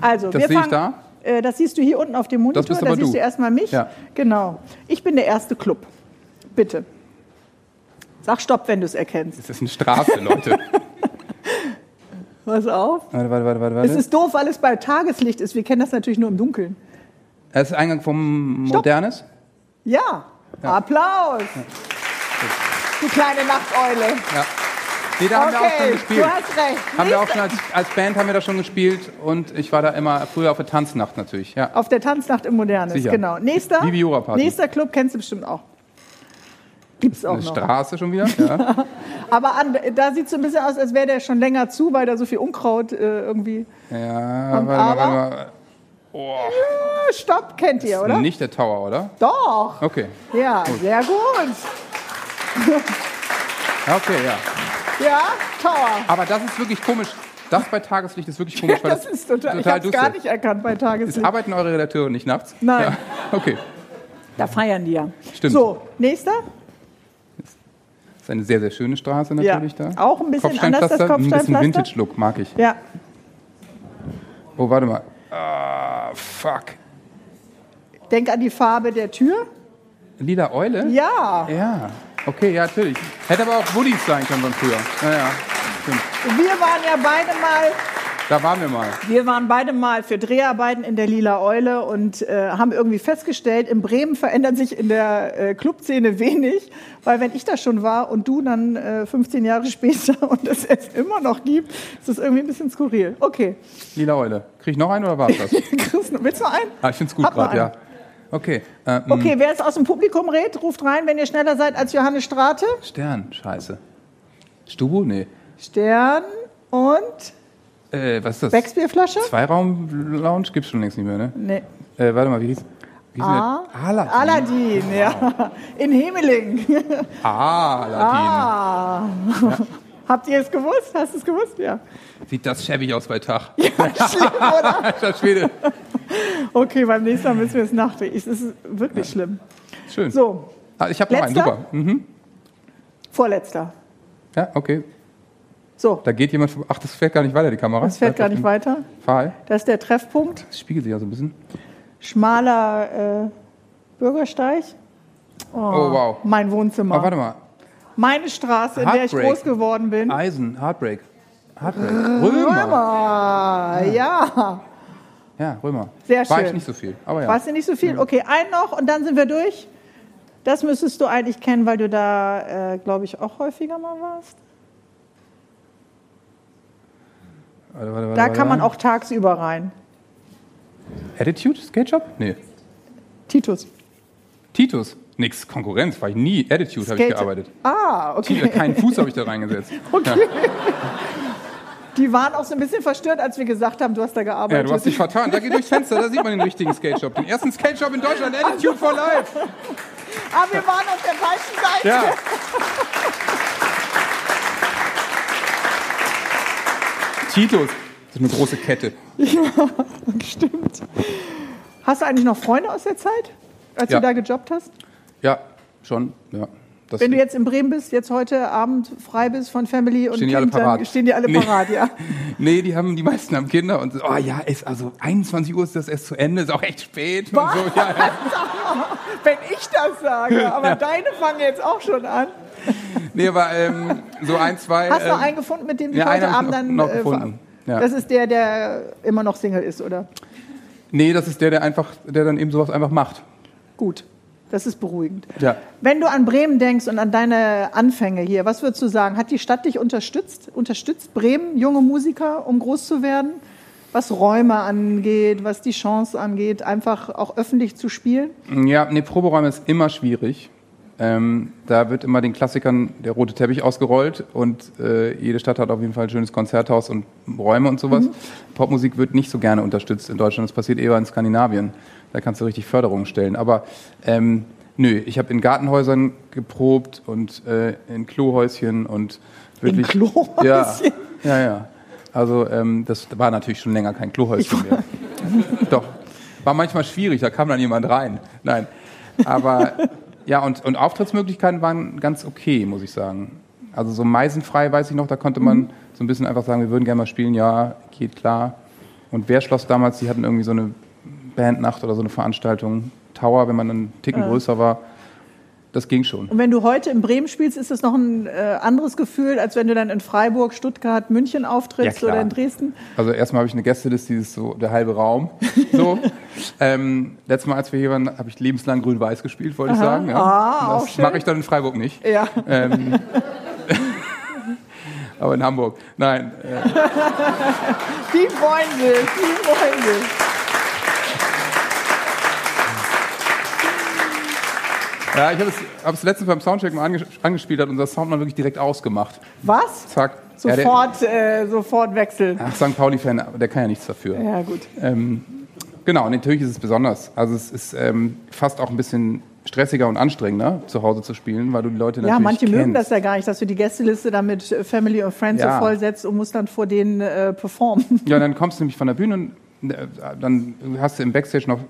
Also, das sehe ich da. Äh, das siehst du hier unten auf dem Monitor. Das bist da siehst du erstmal mich. Ja. Genau. Ich bin der erste Club. Bitte. Sag Stopp, wenn du es erkennst. Das ist eine Strafe, Leute. Pass auf. Warte, warte, warte, warte. Es ist doof, weil es bei Tageslicht ist. Wir kennen das natürlich nur im Dunkeln. Das ist Eingang vom Stopp. Modernes? Ja. ja. Applaus. Ja. Du kleine Nachteule. Ja. Nee, da okay, haben wir auch schon gespielt. Du hast recht. Haben wir auch schon als, als, Band haben wir da schon gespielt und ich war da immer früher auf der Tanznacht natürlich. Ja. Auf der Tanznacht im Modernes, Sicher. genau. Nächster, nächster Club kennst du bestimmt auch. Gibt's auch Eine noch. Straße schon wieder. Ja. Aber an, da sieht es so ein bisschen aus, als wäre der schon länger zu, weil da so viel Unkraut äh, irgendwie. Ja, kommt. warte mal. Oh. Ja, stopp, kennt ihr, oder? Nicht der Tower, oder? Doch. Okay. Ja, gut. sehr gut. okay, ja. Ja, Tower. Aber das ist wirklich komisch. Das bei Tageslicht ist wirklich komisch. Ja, das, das, ist total, total ich habe gar nicht erkannt bei Tageslicht. Ist, arbeiten eure Redakteure nicht nachts? Nein. Ja. Okay. Da feiern die ja. Stimmt. So, nächster. Das ist eine sehr, sehr schöne Straße natürlich ja. da. Auch ein bisschen anders, das Ein bisschen Vintage-Look, mag ich. Ja. Oh, warte mal. Ah, fuck. Denk an die Farbe der Tür. Lila Eule? Ja. Ja. Okay, ja, natürlich. Hätte aber auch Woodies sein können von früher. Naja, stimmt. Wir waren ja beide mal. Da waren wir mal. Wir waren beide mal für Dreharbeiten in der Lila Eule und äh, haben irgendwie festgestellt, in Bremen verändert sich in der äh, Clubszene wenig, weil wenn ich da schon war und du dann äh, 15 Jahre später und es es immer noch gibt, ist das irgendwie ein bisschen skurril. Okay. Lila Eule. Krieg ich noch einen oder war es das? Willst du noch einen? Ah, ich finde es gut gerade, ja. Okay. Äh, okay, wer es aus dem Publikum redet, ruft rein, wenn ihr schneller seid als Johannes Strate. Stern, scheiße. Stubu? Nee. Stern und? Äh, was ist das? Becksbierflasche? Zweiraum-Lounge gibt's schon längst nicht mehr, ne? Nee. Äh, warte mal, wie hieß, wie ah, Aladdin. Aladdin, ja. In Hemeling. Ah, Aladdin. Ah. Ja. Habt ihr es gewusst? Hast du es gewusst? Ja. Sieht das schäbig aus bei Tag. Ja, schlimm, oder? Schwede. Okay, beim nächsten Mal müssen wir es nachträgen. Es ist wirklich ja. schlimm. Schön. So. Ah, ich habe noch einen, super. Mhm. Vorletzter. Ja, okay. So. Da geht jemand. Ach, das fährt gar nicht weiter, die Kamera. Das fährt gar nicht weiter. Fahl. Das ist der Treffpunkt. Das spiegelt sich ja so ein bisschen. Schmaler äh, Bürgersteig. Oh, oh, wow. Mein Wohnzimmer. Oh, warte mal. Meine Straße, in der ich groß geworden bin. Eisen, Heartbreak. Heartbreak. Römer. Römer. Ja. Ja, Römer. Sehr schön. War ich nicht so viel. Aber ja. Warst du nicht so viel? Okay, ein noch und dann sind wir durch. Das müsstest du eigentlich kennen, weil du da, äh, glaube ich, auch häufiger mal warst. Warte, warte, warte, da kann man auch tagsüber rein. Attitude? Skate Shop? Nee. Titus. Titus? Nix, Konkurrenz, war ich nie. Attitude habe ich gearbeitet. Ah, okay. Keinen Fuß habe ich da reingesetzt. Okay. Ja. Die waren auch so ein bisschen verstört, als wir gesagt haben, du hast da gearbeitet. Ja, du hast dich vertan. Da geht durchs Fenster, da sieht man den richtigen Skate Shop. Den ersten Skate Shop in Deutschland, Attitude for Life. Ah, wir waren auf der falschen Seite. Ja. Titus, das ist eine große Kette. Ja, stimmt. Hast du eigentlich noch Freunde aus der Zeit, als ja. du da gejobbt hast? Ja, schon, ja. Das Wenn du jetzt in Bremen bist, jetzt heute Abend frei bist von Family und stehen kind, die alle parat. stehen die alle nee. parat, ja? nee, die haben die meisten haben Kinder und oh ja, ist also 21 Uhr ist das erst zu Ende, ist auch echt spät so. Ja, ja. Wenn ich das sage, aber ja. deine fangen jetzt auch schon an. nee, aber ähm, so ein, zwei. Hast du ähm, einen gefunden, mit dem du ja, heute Abend dann. Noch äh, gefunden. Ja. Das ist der, der immer noch Single ist, oder? Nee, das ist der, der einfach, der dann eben sowas einfach macht. Gut. Das ist beruhigend. Ja. Wenn du an Bremen denkst und an deine Anfänge hier, was würdest du sagen? Hat die Stadt dich unterstützt? Unterstützt Bremen junge Musiker, um groß zu werden? Was Räume angeht, was die Chance angeht, einfach auch öffentlich zu spielen? Ja, nee, Proberäume ist immer schwierig. Ähm, da wird immer den Klassikern der rote Teppich ausgerollt und äh, jede Stadt hat auf jeden Fall ein schönes Konzerthaus und Räume und sowas. Mhm. Popmusik wird nicht so gerne unterstützt in Deutschland. Das passiert eher in Skandinavien. Da kannst du richtig Förderungen stellen. Aber ähm, nö, ich habe in Gartenhäusern geprobt und äh, in Klohäuschen und wirklich. In Klohäuschen? Ja, ja, ja. Also ähm, das war natürlich schon länger kein Klohäuschen mehr. Doch, war manchmal schwierig, da kam dann jemand rein. Nein, aber ja, und, und Auftrittsmöglichkeiten waren ganz okay, muss ich sagen. Also so meisenfrei, weiß ich noch, da konnte man mhm. so ein bisschen einfach sagen, wir würden gerne mal spielen, ja, geht klar. Und wer schloss damals, die hatten irgendwie so eine Bandnacht oder so eine Veranstaltung, Tower, wenn man einen Ticken ja. größer war. Das ging schon. Und wenn du heute in Bremen spielst, ist das noch ein äh, anderes Gefühl, als wenn du dann in Freiburg, Stuttgart, München auftrittst ja, oder in Dresden? Also erstmal habe ich eine Gästeliste, die ist so der halbe Raum. So. ähm, letztes Mal, als wir hier waren, habe ich lebenslang Grün-Weiß gespielt, wollte Aha. ich sagen. Ja. Ah, das mache ich dann in Freiburg nicht. Ja. Ähm, aber in Hamburg. Nein. Äh. die Freunde, die Freunde. Ja, ich habe es, letztens beim Soundcheck mal anges angespielt, hat unser Soundmann wirklich direkt ausgemacht. Was? Zack. Sofort, ja, der, äh, sofort wechseln. Ach, St. Pauli-Fan, der kann ja nichts dafür. Ja, gut. Ähm, genau, und natürlich ist es besonders. Also es ist ähm, fast auch ein bisschen stressiger und anstrengender, zu Hause zu spielen, weil du die Leute natürlich Ja, manche kennst. mögen das ja gar nicht, dass du die Gästeliste dann mit Family und Friends ja. so vollsetzt und musst dann vor denen äh, performen. Ja, dann kommst du nämlich von der Bühne und dann hast du im Backstage noch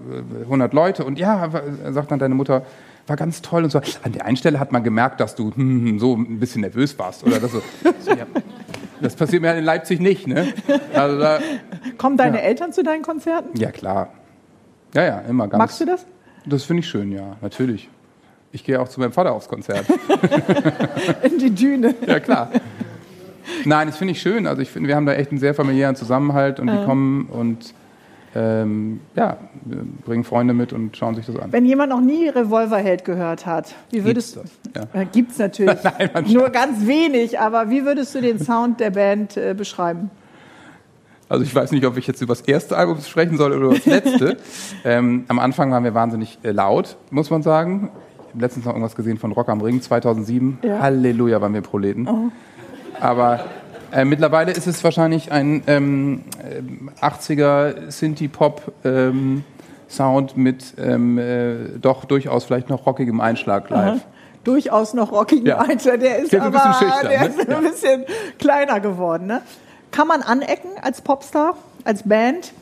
100 äh, Leute und ja, sagt dann deine Mutter, war ganz toll und so. An der einen Stelle hat man gemerkt, dass du hm, hm so ein bisschen nervös warst oder das so. ja. Das passiert mir halt in Leipzig nicht, ne? Also da, Kommen deine ja. Eltern zu deinen Konzerten? Ja, klar. Ja, ja, immer ganz. Magst du das? Das finde ich schön, ja, natürlich. Ich gehe auch zu meinem Vater aufs Konzert. in die Düne. Ja, klar. Nein, das finde ich schön. Also ich finde, wir haben da echt einen sehr familiären Zusammenhalt und die kommen und ähm, ja, bringen Freunde mit und schauen sich das an. Wenn jemand noch nie Revolverheld gehört hat, wie würdest du. Ja. Äh, gibt's natürlich. Nein, Nur ganz wenig, aber wie würdest du den Sound der Band äh, beschreiben? Also ich weiß nicht, ob ich jetzt über das erste Album sprechen soll oder über das letzte. ähm, am Anfang waren wir wahnsinnig äh, laut, muss man sagen. Ich habe letztens noch irgendwas gesehen von Rock am Ring 2007. Ja. Halleluja, waren wir Proleten. Oh. Aber äh, mittlerweile ist es wahrscheinlich ein ähm, 80er Synthie-Pop ähm, Sound mit ähm, äh, doch durchaus vielleicht noch rockigem Einschlag live. Aha. Durchaus noch rockigem ja. Einschlag. Der ist, aber, ein schüchtern, der ne? ist ein bisschen kleiner geworden. Ne? Kann man anecken als Popstar, als Band?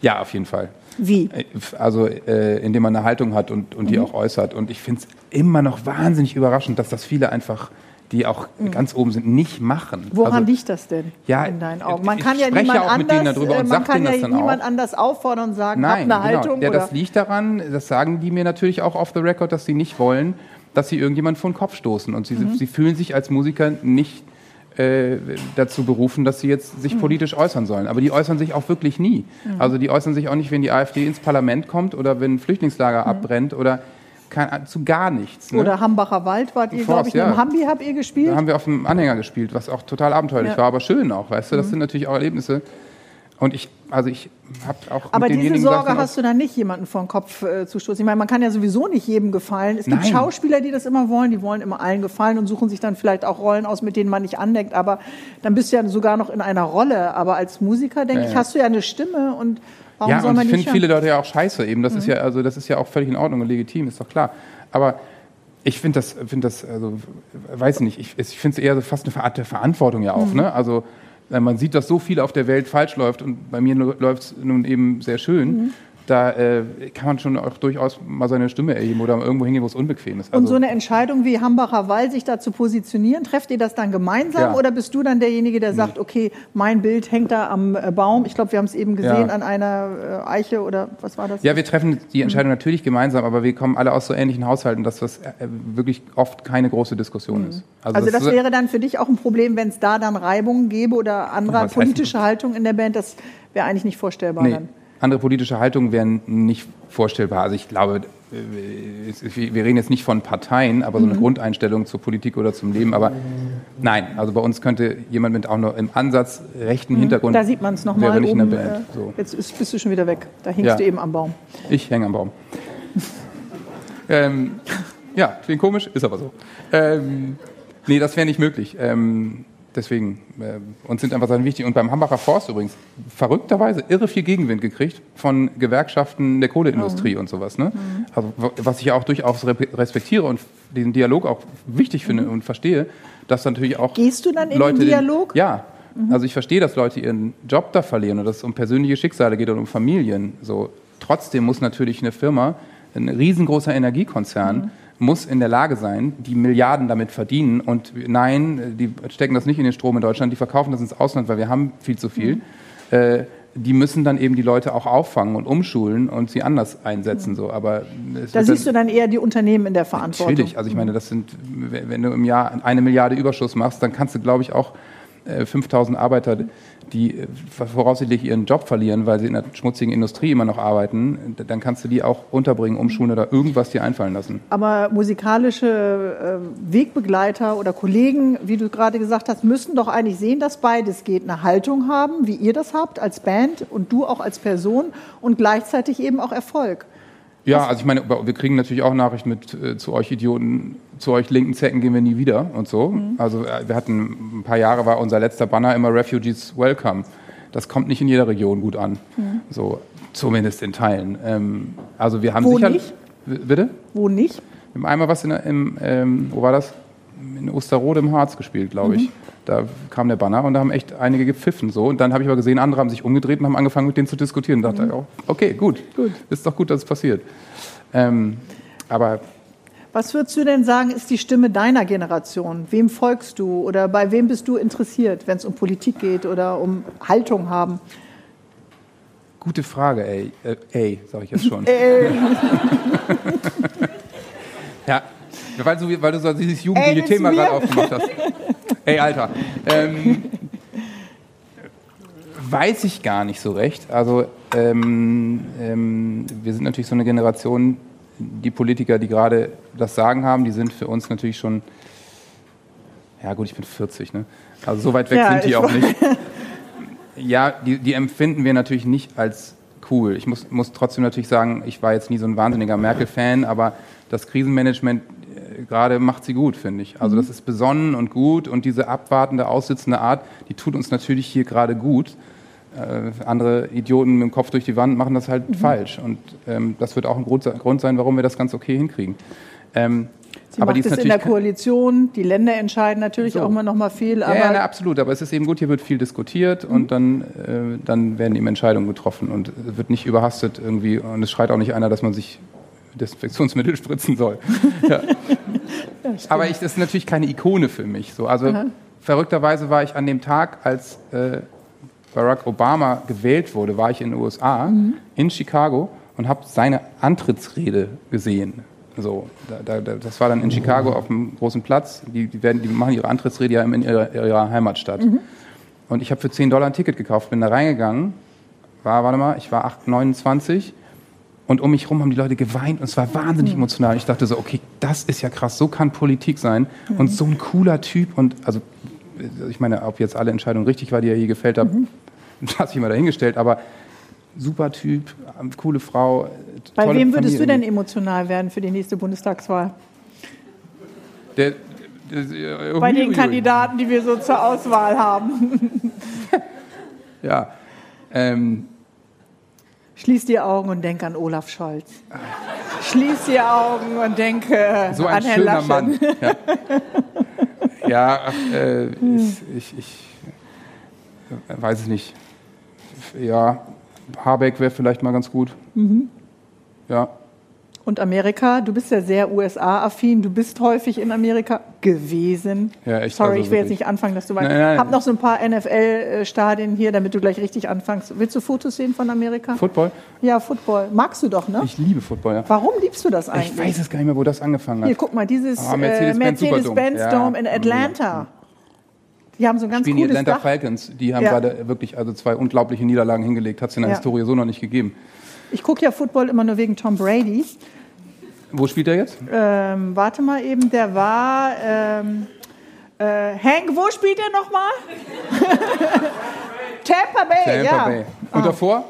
Ja, auf jeden Fall. Wie? Äh, also, äh, indem man eine Haltung hat und, und die mhm. auch äußert. Und ich finde es immer noch wahnsinnig überraschend, dass das viele einfach die auch mhm. ganz oben sind, nicht machen. Woran also, liegt das denn ja, in deinen Augen? Man kann ja niemand anders, äh, man kann ja niemand anders auffordern und sagen, Nein, hab eine genau. Haltung. Ja, oder? das liegt daran, das sagen die mir natürlich auch off the record, dass sie nicht wollen, dass sie irgendjemand vor den Kopf stoßen. Und sie, mhm. sie fühlen sich als Musiker nicht äh, dazu berufen, dass sie jetzt sich mhm. politisch äußern sollen. Aber die äußern sich auch wirklich nie. Mhm. Also die äußern sich auch nicht, wenn die AfD ins Parlament kommt oder wenn ein Flüchtlingslager mhm. abbrennt oder kein, zu gar nichts. Ne? Oder Hambacher Wald wart ihr, glaube ich, ja. im Hambi habt ihr gespielt? Da haben wir auf dem Anhänger gespielt, was auch total abenteuerlich ja. war, aber schön auch, weißt du, das mhm. sind natürlich auch Erlebnisse. Und ich, also ich habe auch. Aber diese Sorge gesagt, hast du dann nicht, jemanden vor den Kopf äh, zu stoßen. Ich meine, man kann ja sowieso nicht jedem gefallen. Es gibt Nein. Schauspieler, die das immer wollen, die wollen immer allen gefallen und suchen sich dann vielleicht auch Rollen aus, mit denen man nicht andeckt. Aber dann bist du ja sogar noch in einer Rolle. Aber als Musiker, denke ja, ich, hast du ja eine Stimme und warum ja, soll man und ich finde viele Leute ja auch scheiße eben. Das mhm. ist ja, also das ist ja auch völlig in Ordnung und legitim, ist doch klar. Aber ich finde das, finde das, also weiß nicht, ich, ich finde es eher so fast eine Art der Verantwortung ja auch. Mhm. Ne? Also man sieht, dass so viel auf der Welt falsch läuft und bei mir läuft es nun eben sehr schön. Mhm da äh, kann man schon auch durchaus mal seine Stimme erheben oder irgendwo hingehen, wo es unbequem ist. Also und so eine Entscheidung wie Hambacher Wall, sich da zu positionieren, trefft ihr das dann gemeinsam ja. oder bist du dann derjenige, der sagt, okay, mein Bild hängt da am äh, Baum? Ich glaube, wir haben es eben gesehen ja. an einer äh, Eiche oder was war das? Ja, wir treffen die Entscheidung mhm. natürlich gemeinsam, aber wir kommen alle aus so ähnlichen Haushalten, dass das äh, wirklich oft keine große Diskussion mhm. ist. Also, also das, das, wäre dann für dich auch ein Problem, wenn es da dann Reibungen gäbe oder andere politische Haltung in der Band, das wäre eigentlich nicht vorstellbar nee. dann andere politische Haltungen wären nicht vorstellbar. Also ich glaube, äh, wir reden jetzt nicht von Parteien, aber so eine mhm. Grundeinstellung zur Politik oder zum Leben. Aber nein, also bei uns könnte jemand mit auch nur im Ansatz rechten mhm. Hintergrund. Da sieht man es nochmal. Nicht oben, in der Band. So. Jetzt bist du schon wieder weg. Da hängst ja. du eben am Baum. Ich hänge am Baum. ähm, ja, klingt komisch, ist aber so. Ähm, nee, das wäre nicht möglich. Ähm, Deswegen, äh, uns sind einfach Sachen wichtig. Und beim Hambacher Forst übrigens, verrückterweise irre viel Gegenwind gekriegt von Gewerkschaften der Kohleindustrie mhm. und sowas. Ne? Mhm. Also, was ich ja auch durchaus respektiere und den Dialog auch wichtig finde mhm. und verstehe, dass natürlich auch. Gehst du dann in Leute den Dialog? Den, ja. Mhm. Also ich verstehe, dass Leute ihren Job da verlieren und dass es um persönliche Schicksale geht und um Familien. So. Trotzdem muss natürlich eine Firma, ein riesengroßer Energiekonzern, mhm muss in der Lage sein, die Milliarden damit verdienen. Und nein, die stecken das nicht in den Strom in Deutschland, die verkaufen das ins Ausland, weil wir haben viel zu viel. Mhm. Äh, die müssen dann eben die Leute auch auffangen und umschulen und sie anders einsetzen. So. Aber da siehst du dann eher die Unternehmen in der Verantwortung. Natürlich. Also ich meine, das sind, wenn du im Jahr eine Milliarde Überschuss machst, dann kannst du, glaube ich, auch 5000 äh, Arbeiter die äh, voraussichtlich ihren Job verlieren, weil sie in der schmutzigen Industrie immer noch arbeiten, dann kannst du die auch unterbringen, umschulen oder irgendwas dir einfallen lassen. Aber musikalische äh, Wegbegleiter oder Kollegen, wie du gerade gesagt hast, müssen doch eigentlich sehen, dass beides geht. Eine Haltung haben, wie ihr das habt als Band und du auch als Person und gleichzeitig eben auch Erfolg. Ja, also ich meine, wir kriegen natürlich auch Nachrichten mit äh, zu euch Idioten, zu euch linken Zecken gehen wir nie wieder und so. Mhm. Also äh, wir hatten ein paar Jahre war unser letzter Banner immer Refugees Welcome. Das kommt nicht in jeder Region gut an. Mhm. So, zumindest in Teilen. Ähm, also wir haben Wo sicher. Nicht? Bitte? Wo nicht? Wir haben einmal was in, im, ähm, wo war das? In Osterrode im Harz gespielt, glaube ich. Mhm. Da kam der Banner und da haben echt einige gepfiffen. So. Und dann habe ich aber gesehen, andere haben sich umgedreht und haben angefangen, mit denen zu diskutieren. Und dachte, mhm. okay, gut, gut, ist doch gut, dass es passiert. Ähm, aber was würdest du denn sagen, ist die Stimme deiner Generation? Wem folgst du oder bei wem bist du interessiert, wenn es um Politik geht oder um Haltung haben? Gute Frage, ey. Äh, ey, sage ich jetzt schon. Ja, weil du, weil du so dieses jugendliche Thema gerade aufgemacht hast. Ey, Alter. Ähm, weiß ich gar nicht so recht. Also ähm, ähm, wir sind natürlich so eine Generation, die Politiker, die gerade das Sagen haben, die sind für uns natürlich schon, ja gut, ich bin 40, ne? Also so weit weg ja, sind die auch nicht. Ja, die, die, empfinden wir natürlich nicht als cool. Ich muss, muss trotzdem natürlich sagen, ich war jetzt nie so ein wahnsinniger Merkel-Fan, aber das Krisenmanagement gerade macht sie gut, finde ich. Also das ist besonnen und gut und diese abwartende, aussitzende Art, die tut uns natürlich hier gerade gut. Äh, andere Idioten mit dem Kopf durch die Wand machen das halt mhm. falsch. Und ähm, das wird auch ein Grund, Grund, sein, warum wir das ganz okay hinkriegen. Ähm, Sie aber macht es in der Koalition, die Länder entscheiden natürlich so. auch immer noch mal viel. Aber ja, ja absolut, aber es ist eben gut, hier wird viel diskutiert mhm. und dann, äh, dann werden eben Entscheidungen getroffen und es wird nicht überhastet irgendwie und es schreit auch nicht einer, dass man sich Desinfektionsmittel spritzen soll. ja. Aber ich, das ist natürlich keine Ikone für mich. So. Also Aha. verrückterweise war ich an dem Tag, als äh, Barack Obama gewählt wurde, war ich in den USA, mhm. in Chicago und habe seine Antrittsrede gesehen. So, da, da, das war dann in Chicago auf dem großen Platz. Die, die, werden, die machen ihre Antrittsrede ja in ihrer, ihrer Heimatstadt. Mhm. Und ich habe für 10 Dollar ein Ticket gekauft, bin da reingegangen, war, warte mal, ich war 8, 29 und um mich herum haben die Leute geweint und es war wahnsinnig mhm. emotional. Ich dachte so, okay, das ist ja krass, so kann Politik sein. Mhm. Und so ein cooler Typ und also ich meine, ob jetzt alle Entscheidungen richtig war, die er hier gefällt hat, mhm. lasse ich mal dahingestellt, aber super Typ, coole Frau. Bei wem würdest Familie. du denn emotional werden für die nächste Bundestagswahl? Der, der, der, Bei den Kandidaten, die wir so zur Auswahl haben. ja. Ähm, Schließ die Augen und denk an Olaf Scholz. Schließ die Augen und denke so an Herrn Laschet. Mann. Ja, ja äh, ich, ich, ich weiß es nicht. Ja, Habeck wäre vielleicht mal ganz gut. Mhm. Ja. Und Amerika, du bist ja sehr USA-affin, du bist häufig in Amerika gewesen. Ja, echt, Sorry, also ich will jetzt nicht anfangen, dass du weißt. Ich habe noch so ein paar NFL-Stadien hier, damit du gleich richtig anfängst. Willst du Fotos sehen von Amerika? Football? Ja, Football. Magst du doch, ne? Ich liebe Football, ja. Warum liebst du das eigentlich? Ich weiß es gar nicht mehr, wo das angefangen hat. Hier, guck mal, dieses oh, Mercedes-Benz Mercedes Dome in Atlanta. Die haben so ein ganz Spielen cooles die Atlanta Dach. Falcons, die haben ja. gerade wirklich also zwei unglaubliche Niederlagen hingelegt. Hat es in der ja. Historie so noch nicht gegeben. Ich gucke ja Football immer nur wegen Tom Brady. Wo spielt er jetzt? Ähm, warte mal eben, der war. Ähm, äh, Hank, wo spielt er nochmal? Tampa Bay, Tampa ja. Bay. Und ah. davor?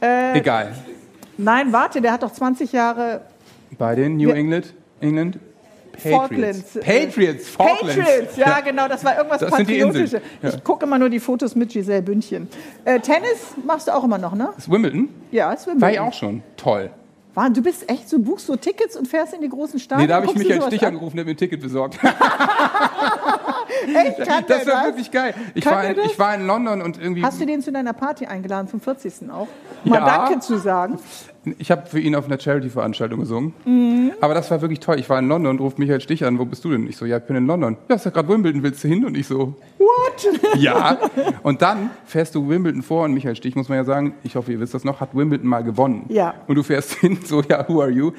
Äh, Egal. Nein, warte, der hat doch 20 Jahre. Bei den New England? England? Patriots. Patriots, Falklands. Patriots, ja, genau, das war irgendwas das Patriotisches. Ja. Ich gucke immer nur die Fotos mit Giselle Bündchen. Äh, Tennis machst du auch immer noch, ne? Ist Wimbledon? Ja, ist Wimbledon. War ich auch schon. Toll. Mann, du bist echt, so buchst so Tickets und fährst in die großen Stadien. Nee, da habe ich mich als Stich an? angerufen, der mir ein Ticket besorgt. echt? Kann das war das? wirklich geil. Ich war, in, ich war in London und irgendwie. Hast du den zu deiner Party eingeladen, zum 40. auch? Mal ja. Danke zu sagen. Ich habe für ihn auf einer Charity-Veranstaltung gesungen. Mhm. Aber das war wirklich toll. Ich war in London und ruft Michael Stich an. Wo bist du denn? Ich so, ja, ich bin in London. Ja, ist ja gerade Wimbledon, willst du hin? Und ich so, what? ja. Und dann fährst du Wimbledon vor und Michael Stich, muss man ja sagen, ich hoffe, ihr wisst das noch, hat Wimbledon mal gewonnen. Ja. Und du fährst hin, so, ja, who are you?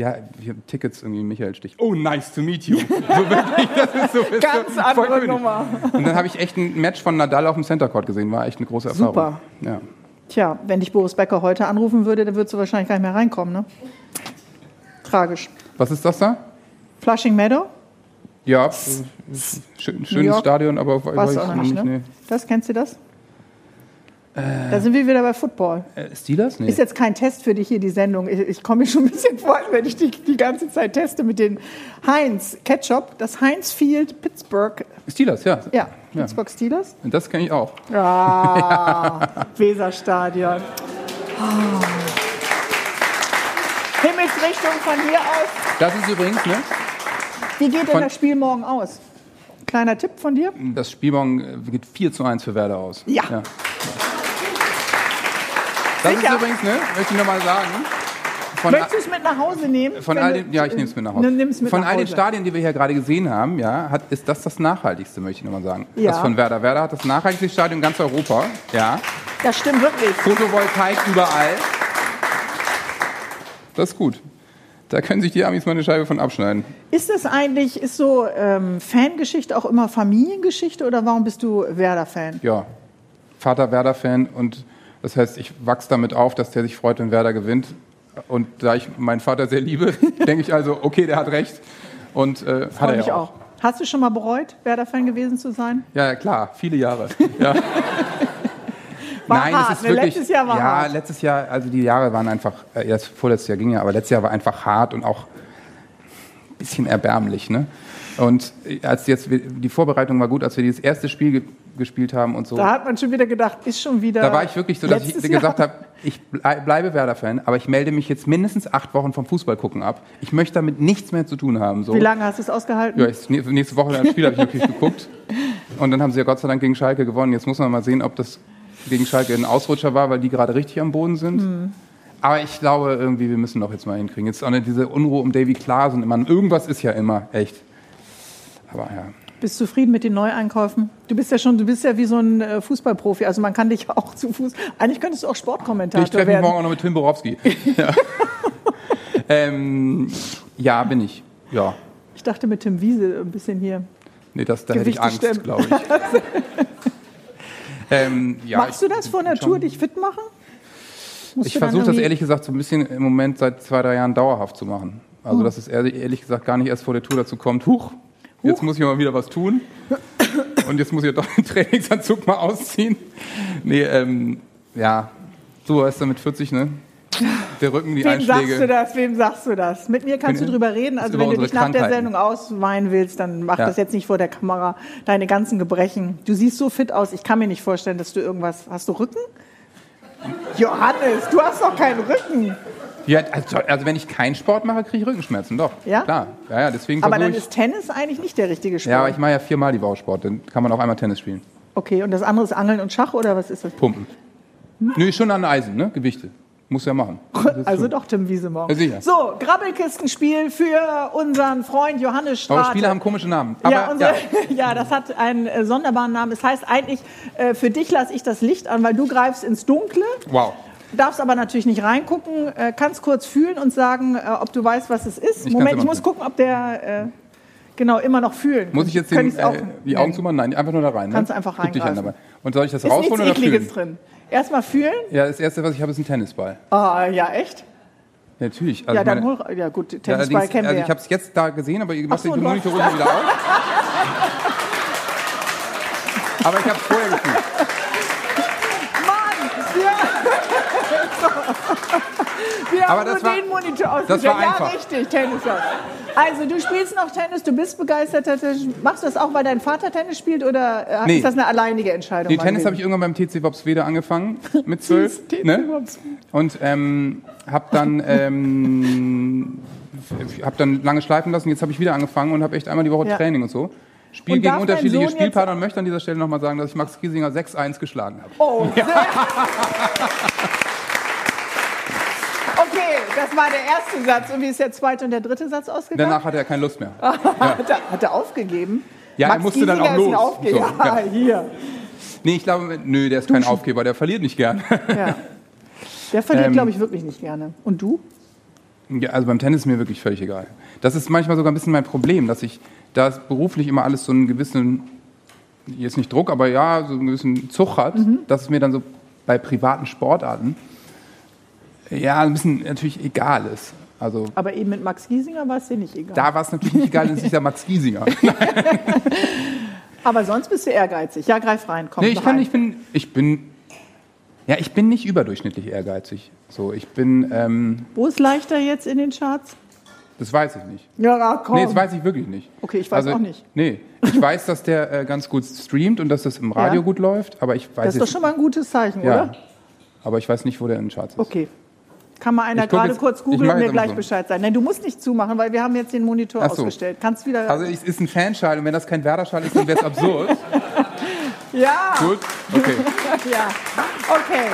ja, wir haben Tickets irgendwie Michael Stich. Oh, nice to meet you. So wirklich, das ist so Ganz so, andere Nummer. Und dann habe ich echt ein Match von Nadal auf dem Center Court gesehen. War echt eine große Erfahrung. Super. Ja. Tja, wenn dich Boris Becker heute anrufen würde, dann würdest du wahrscheinlich gar nicht mehr reinkommen, ne? Tragisch. Was ist das da? Flushing Meadow? Ja, schön, schönes Stadion, aber weiß ich noch nicht. Ne? Das, kennst du das? Äh, da sind wir wieder bei Football. Äh, Steelers? Nee. Ist jetzt kein Test für dich hier, die Sendung. Ich, ich komme mir schon ein bisschen vor, wenn ich die, die ganze Zeit teste mit den Heinz Ketchup. Das Heinz Field Pittsburgh. Steelers, ja. Ja, ja. Pittsburgh Steelers. Und das kenne ich auch. Ah, Weserstadion. Ah. Himmelsrichtung von hier aus. Das ist übrigens, ne? Wie geht denn das Spiel morgen aus? Kleiner Tipp von dir? Das Spiel morgen äh, geht 4 zu 1 für Werder aus. ja. ja. Das Sicher? ist übrigens, ne, möchte ich nochmal sagen. Von Möchtest du es mit nach Hause nehmen? Von all den, ja, ich nehme es mit nach Hause. Mit von all den Stadien, die wir hier gerade gesehen haben, ja, hat, ist das das nachhaltigste, möchte ich nochmal sagen. Ja. Das von Werder. Werder hat das nachhaltigste Stadion in ganz Europa. Ja. Das stimmt wirklich. Photovoltaik überall. Das ist gut. Da können sich die Amis mal eine Scheibe von abschneiden. Ist das eigentlich, ist so ähm, Fangeschichte auch immer Familiengeschichte oder warum bist du Werder-Fan? Ja, Vater Werder-Fan und das heißt, ich wachse damit auf, dass der sich freut, wenn Werder gewinnt. Und da ich meinen Vater sehr liebe, denke ich also, okay, der hat recht. Und äh, hat er ja auch. auch. Hast du schon mal bereut, Werder-Fan gewesen zu sein? Ja, klar, viele Jahre. Ja. Nein, hart, es ist ne? wirklich. Letztes Jahr war ja, hart. letztes Jahr, also die Jahre waren einfach, äh, erst vorletztes Jahr ging ja, aber letztes Jahr war einfach hart und auch ein bisschen erbärmlich. Ne? Und als jetzt die Vorbereitung war gut, als wir dieses erste Spiel gespielt haben und so. Da hat man schon wieder gedacht, ist schon wieder. Da war ich wirklich so, dass ich gesagt habe, ich bleibe Werder-Fan, aber ich melde mich jetzt mindestens acht Wochen vom Fußball gucken ab. Ich möchte damit nichts mehr zu tun haben. So. Wie lange hast du es ausgehalten? Ja, nächste Woche ein Spiel habe ich wirklich geguckt. Und dann haben sie ja Gott sei Dank gegen Schalke gewonnen. Jetzt muss man mal sehen, ob das gegen Schalke ein Ausrutscher war, weil die gerade richtig am Boden sind. Hm. Aber ich glaube irgendwie, wir müssen doch jetzt mal hinkriegen. Jetzt auch nicht diese Unruhe um Davy Klaasen. Irgendwas ist ja immer, echt. Aber ja. Bist du zufrieden mit den Neueinkäufen? Du bist ja schon, du bist ja wie so ein äh, Fußballprofi, also man kann dich auch zu Fuß. Eigentlich könntest du auch Sportkommentator ich werden. Ich treffe mich morgen auch noch mit Tim Borowski. ja. ähm, ja, bin ich. Ja. Ich dachte mit Tim Wiese ein bisschen hier. Nee, das, da hätte ich Angst, glaube ich. ähm, ja, Machst du das vor Natur, dich fit machen? Musst ich versuche das ehrlich gesagt so ein bisschen im Moment seit zwei, drei Jahren dauerhaft zu machen. Also, hm. dass es ehrlich gesagt gar nicht erst vor der Tour dazu kommt, huch, Jetzt muss ich mal wieder was tun. und jetzt muss ich doch den Trainingsanzug mal ausziehen. Nee, ähm, ja, du weißt ja mit 40, ne? Der Rücken, die Wem Einschläge. sagst du das? Wem sagst du das? Mit mir kannst du drüber reden. Also wenn du dich nach der Sendung ausweinen willst, dann mach ja. das jetzt nicht vor der Kamera. Deine ganzen Gebrechen. Du siehst so fit aus. Ich kann mir nicht vorstellen, dass du irgendwas. Hast du Rücken? Johannes, du hast doch keinen Rücken. Ja, also, also, wenn ich keinen Sport mache, kriege ich Rückenschmerzen, doch. Ja? Klar. Ja, ja, deswegen aber dann ist Tennis eigentlich nicht der richtige Sport. Ja, aber ich mache ja viermal die Woche Sport, dann kann man auch einmal Tennis spielen. Okay, und das andere ist Angeln und Schach oder was ist das? Pumpen. Hm? Nö, schon an Eisen, ne? Gewichte. Muss ja machen. Also doch Tim Wiesemorgen. Ja, so, Grabbelkistenspiel für unseren Freund Johannes Strate. Eure Spiele haben komische Namen. Aber, ja, unser, ja. ja, das hat einen äh, sonderbaren Namen. Es das heißt eigentlich, äh, für dich lasse ich das Licht an, weil du greifst ins Dunkle. Wow. Darfst aber natürlich nicht reingucken, äh, kannst kurz fühlen und sagen, äh, ob du weißt, was es ist. Ich Moment, ich muss gucken, ob der äh, genau immer noch fühlen. Muss ich jetzt den, äh, die Augen zumachen? Nein, einfach nur da rein. Ne? Kannst einfach rein. Und soll ich das ist rausholen oder fühlen? drin. Erstmal fühlen? Ja, das erste, was ich habe, ist ein Tennisball. Ah, ja, echt? Ja, natürlich. Also ja, dann hol, ja gut, Tennisball ja, kennen also wir. Ich habe es jetzt da gesehen, aber ihr macht so, den Monitor runter wieder auf. aber ich habe es vorher gefühlt. Wir haben nur war, den Monitor ausgestellt. War einfach. Ja, richtig, Tennis. Also, du spielst noch Tennis, du bist begeisterter Tennis. Machst du das auch, weil dein Vater Tennis spielt oder äh, nee. ist das eine alleinige Entscheidung? Nee, Tennis habe ich irgendwann beim TC Wopswede angefangen, mit zwölf. ne? Und ähm, habe dann, ähm, hab dann lange schleifen lassen. Jetzt habe ich wieder angefangen und habe echt einmal die Woche ja. Training und so. Spiel und gegen unterschiedliche Spielpartner und möchte an dieser Stelle nochmal sagen, dass ich Max Giesinger 6-1 geschlagen habe. Oh, ja. das war der erste Satz. Und wie ist der zweite und der dritte Satz ausgegangen? Danach hatte er keine Lust mehr. ja. hat, er, hat, er, aufgegeben? Ja, Max er musste Giesinger dann auch los. Aufge so, ja, ja, hier. Nee, ich glaube, nö, der ist Duschen. kein Aufgeber, der verliert nicht gern. ja. Der verliert, ähm, glaube ich, wirklich nicht gerne. Und du? Ja, also beim Tennis ist mir wirklich völlig egal. Das ist manchmal sogar ein bisschen mein Problem, dass ich, da beruflich immer alles so einen gewissen, jetzt nicht Druck, aber ja, so einen gewissen Zug hat, mhm. dass es mir dann so bei privaten Sportarten ja, ein bisschen natürlich egal ist. Also, Aber eben mit Max Giesinger war es dir nicht egal. Da war es natürlich nicht egal, denn es ist ja Max Giesinger. Aber sonst bist du ehrgeizig. Ja, greif rein, komm. Nee, ich, kann, ich bin, ich bin, ja, ich bin nicht überdurchschnittlich ehrgeizig. So, ich bin. Ähm, Wo ist leichter jetzt in den Charts? Das weiß ich nicht. Ja, komm. Nee, das weiß ich wirklich nicht. Okay, ich weiß also, auch nicht. Nee, ich weiß, dass der äh, ganz gut streamt und dass das im Radio ja. gut läuft, aber ich weiß Das ist doch schon mal ein gutes Zeichen, ja. oder? Aber ich weiß nicht, wo der in den Charts ist. Okay, kann mal einer gerade kurz googeln und mir gleich so. Bescheid sagen. Nein, du musst nicht zumachen, weil wir haben jetzt den Monitor so. ausgestellt. Kannst wieder. Also es ist ein Fanschal und wenn das kein Werder-Schal ist, dann wäre es absurd. ja. Gut. Okay. ja. Okay.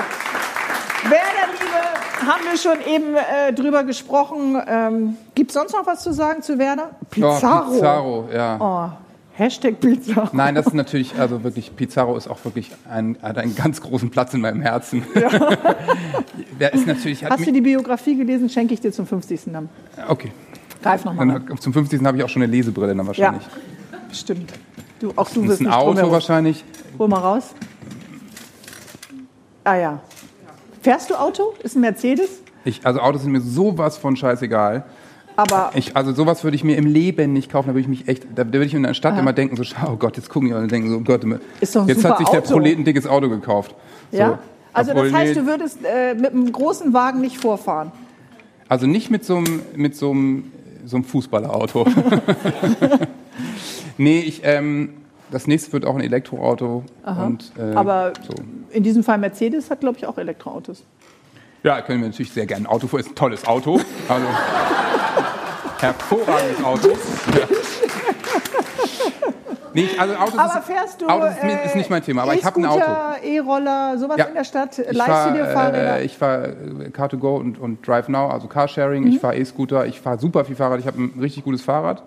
Werder-Liebe haben wir schon eben äh, drüber gesprochen. Ähm, Gibt es sonst noch was zu sagen zu Werder? Pizarro. Oh, Pizarro, ja. Oh. Hashtag Pizarro. Nein, das ist natürlich, also wirklich, Pizarro ist auch wirklich ein, hat einen ganz großen Platz in meinem Herzen. Ja. Der ist natürlich, Hast du die Biografie gelesen? Schenke ich dir zum 50. dann. Okay. Greif nochmal. Zum 50. habe ich auch schon eine Lesebrille dann wahrscheinlich. Ja, stimmt. Du, auch du wirst ein Auto wahrscheinlich. Hol mal raus. Ah ja. Fährst du Auto? Ist ein Mercedes? Ich, also Autos sind mir sowas von scheißegal. Aber ich, also sowas würde ich mir im Leben nicht kaufen. Da würde ich mich echt, da würde ich in der Stadt Aha. immer denken, so, oh Gott, jetzt gucken die und denken so, oh Gott, jetzt hat sich der Prolet ein dickes Auto gekauft. So. Ja. Also Obwohl, das heißt, nee, du würdest äh, mit einem großen Wagen nicht vorfahren? Also nicht mit so einem, mit so einem, so einem Fußballerauto. nee, ich, ähm, das nächste wird auch ein Elektroauto. Und, äh, Aber so. in diesem Fall Mercedes hat, glaube ich, auch Elektroautos. Ja, können wir natürlich sehr gerne ein Auto vor. Ist ein tolles Auto. Also, hervorragendes Auto. Nee, also Autos aber fährst du. Autos ist, ist nicht mein Thema, aber ich habe ein Auto. E-Roller, sowas ja. in der Stadt. Leihst du dir Fahrräder? Äh, ich fahre äh, Car2Go und, und Drive Now, also Carsharing. Mhm. Ich fahre E-Scooter. Ich fahre super viel Fahrrad. Ich habe ein richtig gutes Fahrrad.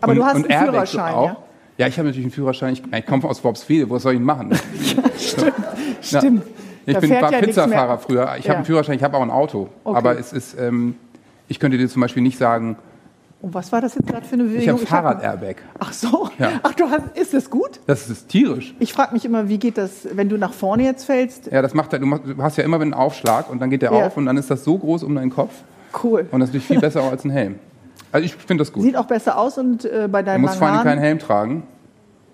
Aber und, du hast einen Führerschein, auch. ja? Ja, ich habe natürlich einen Führerschein. Ich, ich komme aus Worpswede. Was soll ich machen? ja, stimmt. So. Stimmt. Ich bin, war ja Pizzafahrer früher. Ich ja. habe einen Führerschein, ich habe auch ein Auto. Okay. Aber es ist, ähm, ich könnte dir zum Beispiel nicht sagen. Und was war das jetzt gerade für eine Bewegung? Ich habe Fahrrad-Airbag. Ach so. Ja. Ach, du hast, ist das gut? Das ist tierisch. Ich frage mich immer, wie geht das, wenn du nach vorne jetzt fällst? Ja, das macht er. Du hast ja immer einen Aufschlag und dann geht der ja. auf und dann ist das so groß um deinen Kopf. Cool. Und das ist natürlich viel besser als ein Helm. Also ich finde das gut. Sieht auch besser aus und äh, bei deinem Du musst vor allem keinen Helm tragen,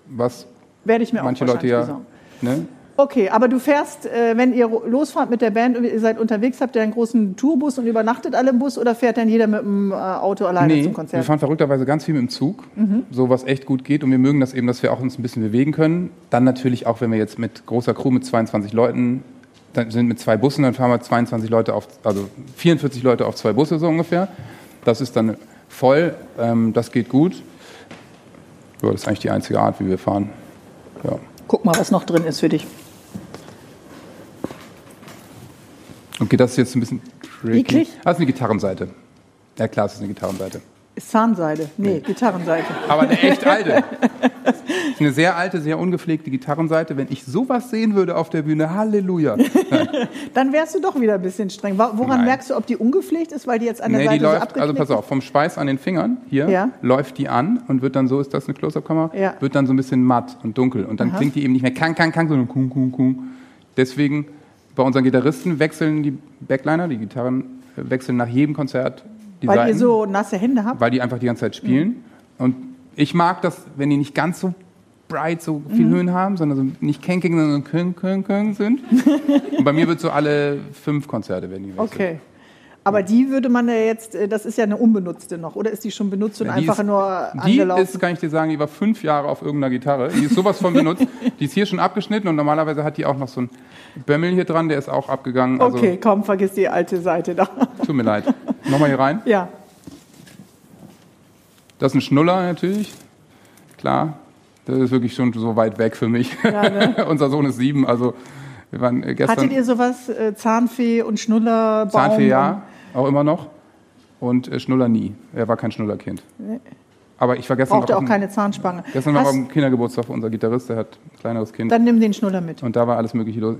was Werde ich mir manche auch Leute ja. Ne? Okay, aber du fährst, äh, wenn ihr losfahrt mit der Band und ihr seid unterwegs, habt ihr einen großen Tourbus und übernachtet alle im Bus oder fährt dann jeder mit dem äh, Auto alleine nee, zum Konzert? Wir fahren verrückterweise ganz viel mit dem Zug, mhm. so was echt gut geht und wir mögen das eben, dass wir auch uns ein bisschen bewegen können. Dann natürlich auch, wenn wir jetzt mit großer Crew mit 22 Leuten dann sind mit zwei Bussen, dann fahren wir 22 Leute auf, also 44 Leute auf zwei Busse so ungefähr. Das ist dann voll, ähm, das geht gut. Ja, das ist eigentlich die einzige Art, wie wir fahren. Ja. Guck mal, was noch drin ist für dich. Okay, das ist jetzt ein bisschen tricky. Eklig? Das ist eine Gitarrenseite. Ja klar, es ist eine Gitarrenseite. Ist Zahnseide. Nee, nee, Gitarrenseite. Aber eine echt alte. Das ist eine sehr alte, sehr ungepflegte Gitarrenseite. Wenn ich sowas sehen würde auf der Bühne, Halleluja. Dann wärst du doch wieder ein bisschen streng. Woran Nein. merkst du, ob die ungepflegt ist, weil die jetzt an der nee, Seite die läuft, so Also pass auf, vom Schweiß an den Fingern hier ja. läuft die an und wird dann so, ist das eine Close-Up-Kamera, ja. wird dann so ein bisschen matt und dunkel. Und dann Aha. klingt die eben nicht mehr kang, kang, kang, sondern kung, kung, kung. Deswegen bei unseren Gitarristen wechseln die Backliner, die Gitarren äh, wechseln nach jedem Konzert die weil Seiten, ihr so nasse Hände habt? Weil die einfach die ganze Zeit spielen. Mhm. Und ich mag das, wenn die nicht ganz so bright, so viel mhm. Höhen haben, sondern so nicht Kenking, sondern Köng, Köng, Köng sind. Und bei mir wird so alle fünf Konzerte werden die wechseln. Okay. Aber die würde man ja jetzt, äh, das ist ja eine unbenutzte noch, oder ist die schon benutzt und ja, einfach ist, nur angelaufen? Die ist, kann ich dir sagen, die war fünf Jahre auf irgendeiner Gitarre. Die ist sowas von benutzt. die ist hier schon abgeschnitten und normalerweise hat die auch noch so ein Bömmel hier dran, der ist auch abgegangen. Also okay, komm, vergiss die alte Seite da. Tut mir leid. Nochmal hier rein? Ja. Das ist ein Schnuller natürlich, klar. Das ist wirklich schon so weit weg für mich. Ja, ne? Unser Sohn ist sieben, also wir waren gestern. Hattet ihr sowas, äh, Zahnfee und Schnuller? Baum Zahnfee ja, auch immer noch. Und äh, Schnuller nie. Er war kein Schnullerkind. Nee. Aber ich war gestern. Brauchte auch keine Zahnspange. Gestern Hast war beim Kindergeburtstag unser Gitarrist, der hat ein kleineres Kind. Dann nimm den Schnuller mit. Und da war alles Mögliche los.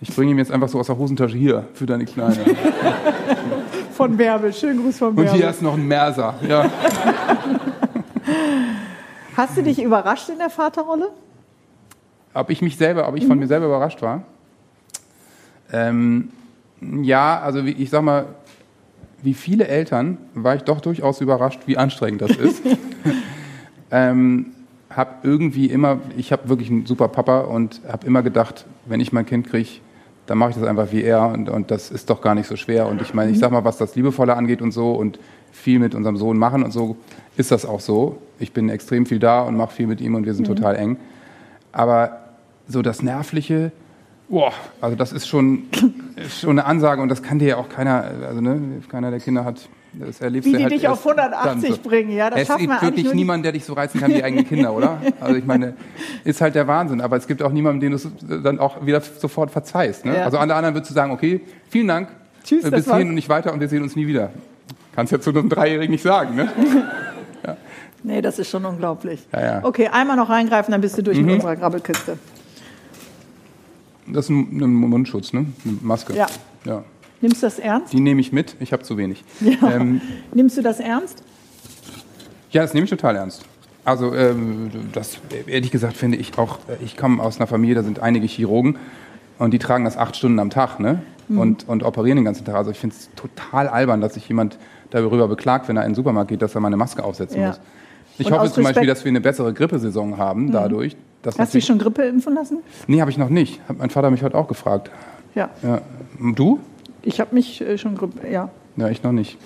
Ich bringe ihm jetzt einfach so aus der Hosentasche hier für deine Kleine. von Bärbel. Schönen Gruß von Bärbel. Und hier ist noch ein Merser. Ja. Hast du dich überrascht in der Vaterrolle? Ob ich mich selber, ob ich von mhm. mir selber überrascht war? Ähm, ja, also ich sag mal, wie viele Eltern war ich doch durchaus überrascht, wie anstrengend das ist. ähm, hab irgendwie immer, ich habe wirklich einen super Papa und habe immer gedacht, wenn ich mein Kind kriege, dann mache ich das einfach wie er und, und das ist doch gar nicht so schwer. Und ich meine, ich sag mal, was das Liebevolle angeht und so und viel mit unserem Sohn machen und so, ist das auch so. Ich bin extrem viel da und mache viel mit ihm und wir sind mhm. total eng. Aber so das Nervliche, boah, also das ist schon, schon eine Ansage und das kann dir ja auch keiner, also ne, keiner der Kinder hat das erlebst wie die halt dich auf 180 so. bringen, ja, das es gibt wirklich niemanden, der dich so reizen kann wie die eigenen Kinder, oder? Also ich meine, ist halt der Wahnsinn. Aber es gibt auch niemanden, den du dann auch wieder sofort verzeihst. Ne? Ja. Also alle anderen würdest du sagen, okay, vielen Dank, Tschüss, bis hierhin und nicht weiter und wir sehen uns nie wieder. Kannst ja zu einem Dreijährigen nicht sagen, ne? ja. Nee, das ist schon unglaublich. Ja, ja. Okay, einmal noch reingreifen, dann bist du durch mhm. mit unserer Grabbelkiste. Das ist ein, ein Mundschutz, ne? Eine Maske. Ja. ja. Nimmst du das ernst? Die nehme ich mit, ich habe zu wenig. Ja. Ähm, Nimmst du das ernst? Ja, das nehme ich total ernst. Also ähm, das ehrlich gesagt finde ich auch, äh, ich komme aus einer Familie, da sind einige Chirurgen und die tragen das acht Stunden am Tag ne? Mhm. und, und operieren den ganzen Tag. Also ich finde es total albern, dass sich jemand darüber beklagt, wenn er in den Supermarkt geht, dass er mal eine Maske aufsetzen ja. muss. Ich und hoffe zum Beispiel, dass wir eine bessere Grippesaison haben mhm. Dadurch. Hast du dich schon Grippe impfen lassen? Nee, habe ich noch nicht. Hat mein Vater mich heute auch gefragt. Ja. ja. Du? Ich habe mich äh, schon, ja. Ja, ich noch nicht.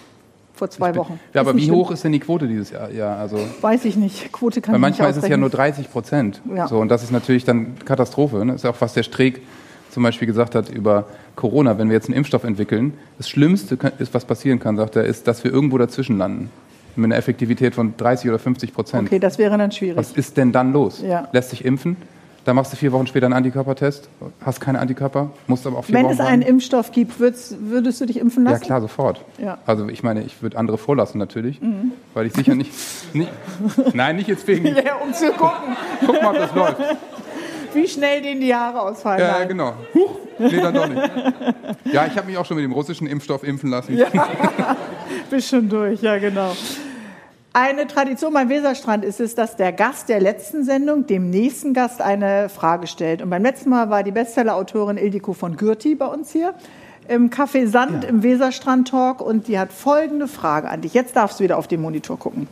Vor zwei bin, Wochen. Ja, aber wie hoch ist denn die Quote dieses Jahr? Ja, also, Weiß ich nicht. Quote kann weil manchmal ist es ja nur 30 Prozent. Ja. So, und das ist natürlich dann Katastrophe. Ne? Das ist auch, was der Streeck zum Beispiel gesagt hat über Corona. Wenn wir jetzt einen Impfstoff entwickeln, das Schlimmste, ist, was passieren kann, sagt er, ist, dass wir irgendwo dazwischen landen. Mit einer Effektivität von 30 oder 50 Prozent. Okay, das wäre dann schwierig. Was ist denn dann los? Ja. Lässt sich impfen? Da machst du vier Wochen später einen Antikörpertest, hast keine Antikörper, musst aber auch vier Wenn Wochen es einen Impfstoff gibt, würdest, würdest, du dich impfen lassen? Ja, klar, sofort. Ja. Also ich meine, ich würde andere vorlassen natürlich, mhm. weil ich sicher nicht, nicht, Nein, nicht jetzt wegen... Ja, um zu gucken. Guck mal, ob das läuft. Wie schnell denen die Haare ausfallen. Ja, nein. genau. Huch, nee, dann doch nicht. Ja, ich habe mich auch schon mit dem russischen Impfstoff impfen lassen. Ja, bist schon durch, ja genau. Eine Tradition beim Weserstrand ist es, dass der Gast der letzten Sendung dem nächsten Gast eine Frage stellt. Und beim letzten Mal war die Bestsellerautorin Ildiko von Gürti bei uns hier im Café Sand ja. im Weserstrand Talk und die hat folgende Frage an dich. Jetzt darfst du wieder auf den Monitor gucken.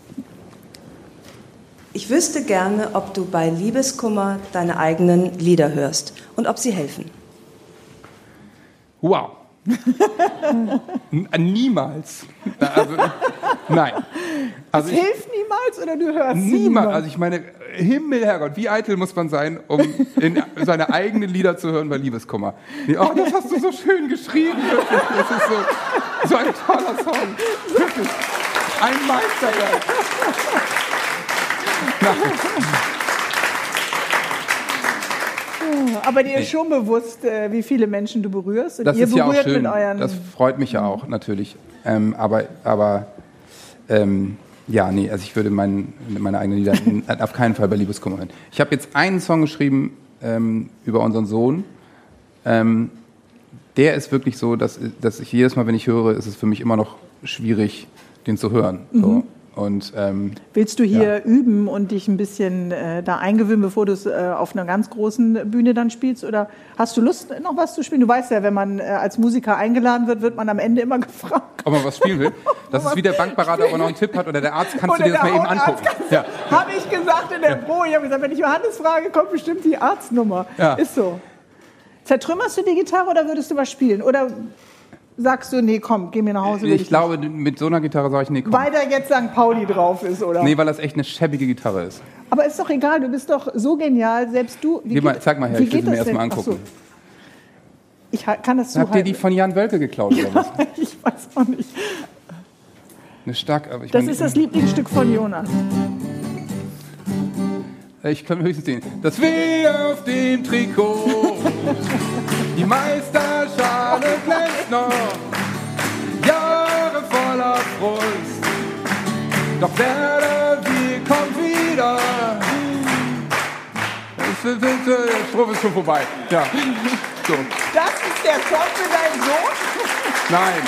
Ich wüsste gerne, ob du bei Liebeskummer deine eigenen Lieder hörst und ob sie helfen. Wow. niemals. Also, nein. Also es ich, hilft niemals oder du hörst niemals. Also ich meine, Himmel, Herrgott, wie eitel muss man sein, um in seine eigenen Lieder zu hören bei Liebeskummer. Nee, oh, das hast du so schön geschrieben. Das ist so, so ein toller Song. Wirklich. Ein Meisterwerk. Aber dir ist schon bewusst, äh, wie viele Menschen du berührst. Und das ihr ist ja auch schön. das freut mich ja auch natürlich. Ähm, aber aber ähm, ja, nee, also ich würde mein, meine eigenen Lieder auf keinen Fall bei Liebeskummer hören. Ich habe jetzt einen Song geschrieben ähm, über unseren Sohn. Ähm, der ist wirklich so, dass, dass ich jedes Mal, wenn ich höre, ist es für mich immer noch schwierig, den zu hören. Mhm. Und, ähm, Willst du hier ja. üben und dich ein bisschen äh, da eingewöhnen, bevor du es äh, auf einer ganz großen Bühne dann spielst? Oder hast du Lust, noch was zu spielen? Du weißt ja, wenn man äh, als Musiker eingeladen wird, wird man am Ende immer gefragt. Ob man was spielen will? Das ist wie der Bankberater, ob er noch einen Tipp hat oder der Arzt, kannst oder du dir das mal eben angucken. Ja. Habe ich gesagt in der ja. Pro. Ich habe gesagt, wenn ich Johannes frage, kommt bestimmt die Arztnummer. Ja. Ist so. Zertrümmerst du die Gitarre oder würdest du was spielen? Oder sagst du, nee, komm, geh mir nach Hause. Ich, ich glaube, nicht. mit so einer Gitarre sage ich, nee, komm. Weil da jetzt St. Pauli drauf ist, oder? Nee, weil das echt eine schäbige Gitarre ist. Aber ist doch egal, du bist doch so genial, selbst du. Wie mal, zeig mal her, ich will sie mir erstmal angucken. So. Ich kann das so Habt ihr die von Jan Wölke geklaut, ja, oder was? ich weiß auch nicht. Eine stark, aber ich Das mein, ist das Lieblingsstück von Jonas. Ich kann höchstens sehen. Das W auf dem Trikot. Die Meisterschale glänzt noch. Jahre voller Frust. Doch Werder, wie kommt wieder. Der Strophe ist schon vorbei. Ja. So. Das ist der Song für deinen Sohn? Nein.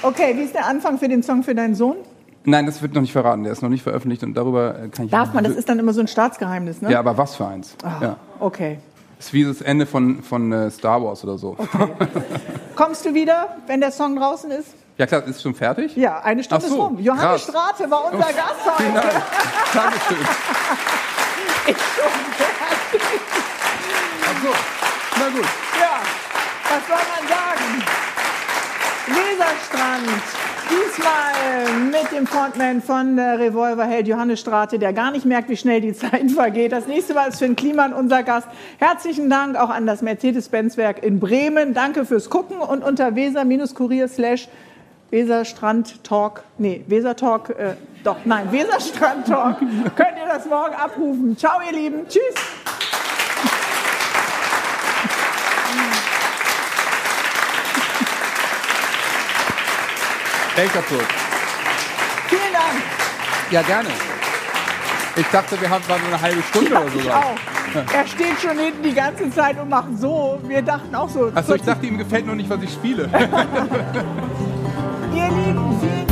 Okay, wie ist der Anfang für den Song für deinen Sohn? Nein, das wird noch nicht verraten. Der ist noch nicht veröffentlicht und darüber äh, kann ich. Darf man? Das ist dann immer so ein Staatsgeheimnis, ne? Ja, aber was für eins? Oh, ja. Okay. Das ist wie das Ende von, von äh, Star Wars oder so. Okay. Kommst du wieder, wenn der Song draußen ist? Ja klar, ist schon fertig? Ja, eine Stunde so, ist rum. Johannes krass. Strate war unser Gast heute. Vielen Dank. Dankeschön. Ist schon fertig. Ach so, na gut. Ja, was soll man sagen? Weserstrand. Diesmal mit dem Frontman von Revolverheld Johannes Strate, der gar nicht merkt, wie schnell die Zeit vergeht. Das nächste Mal ist Finn Kliman unser Gast. Herzlichen Dank auch an das Mercedes-Benz-Werk in Bremen. Danke fürs Gucken und unter weser-kurier slash Weserstrand nee, Weser äh, doch, nein, Weserstrand könnt ihr das morgen abrufen. Ciao, ihr Lieben. Tschüss. Echt absurd. Vielen Dank. Ja, gerne. Ich dachte, wir haben zwar nur eine halbe Stunde ja, oder so. Ich auch. Er steht schon hinten die ganze Zeit und macht so. Wir dachten auch so. Achso, ich dachte, ihm gefällt nur nicht, was ich spiele. Ihr Lieben, vielen.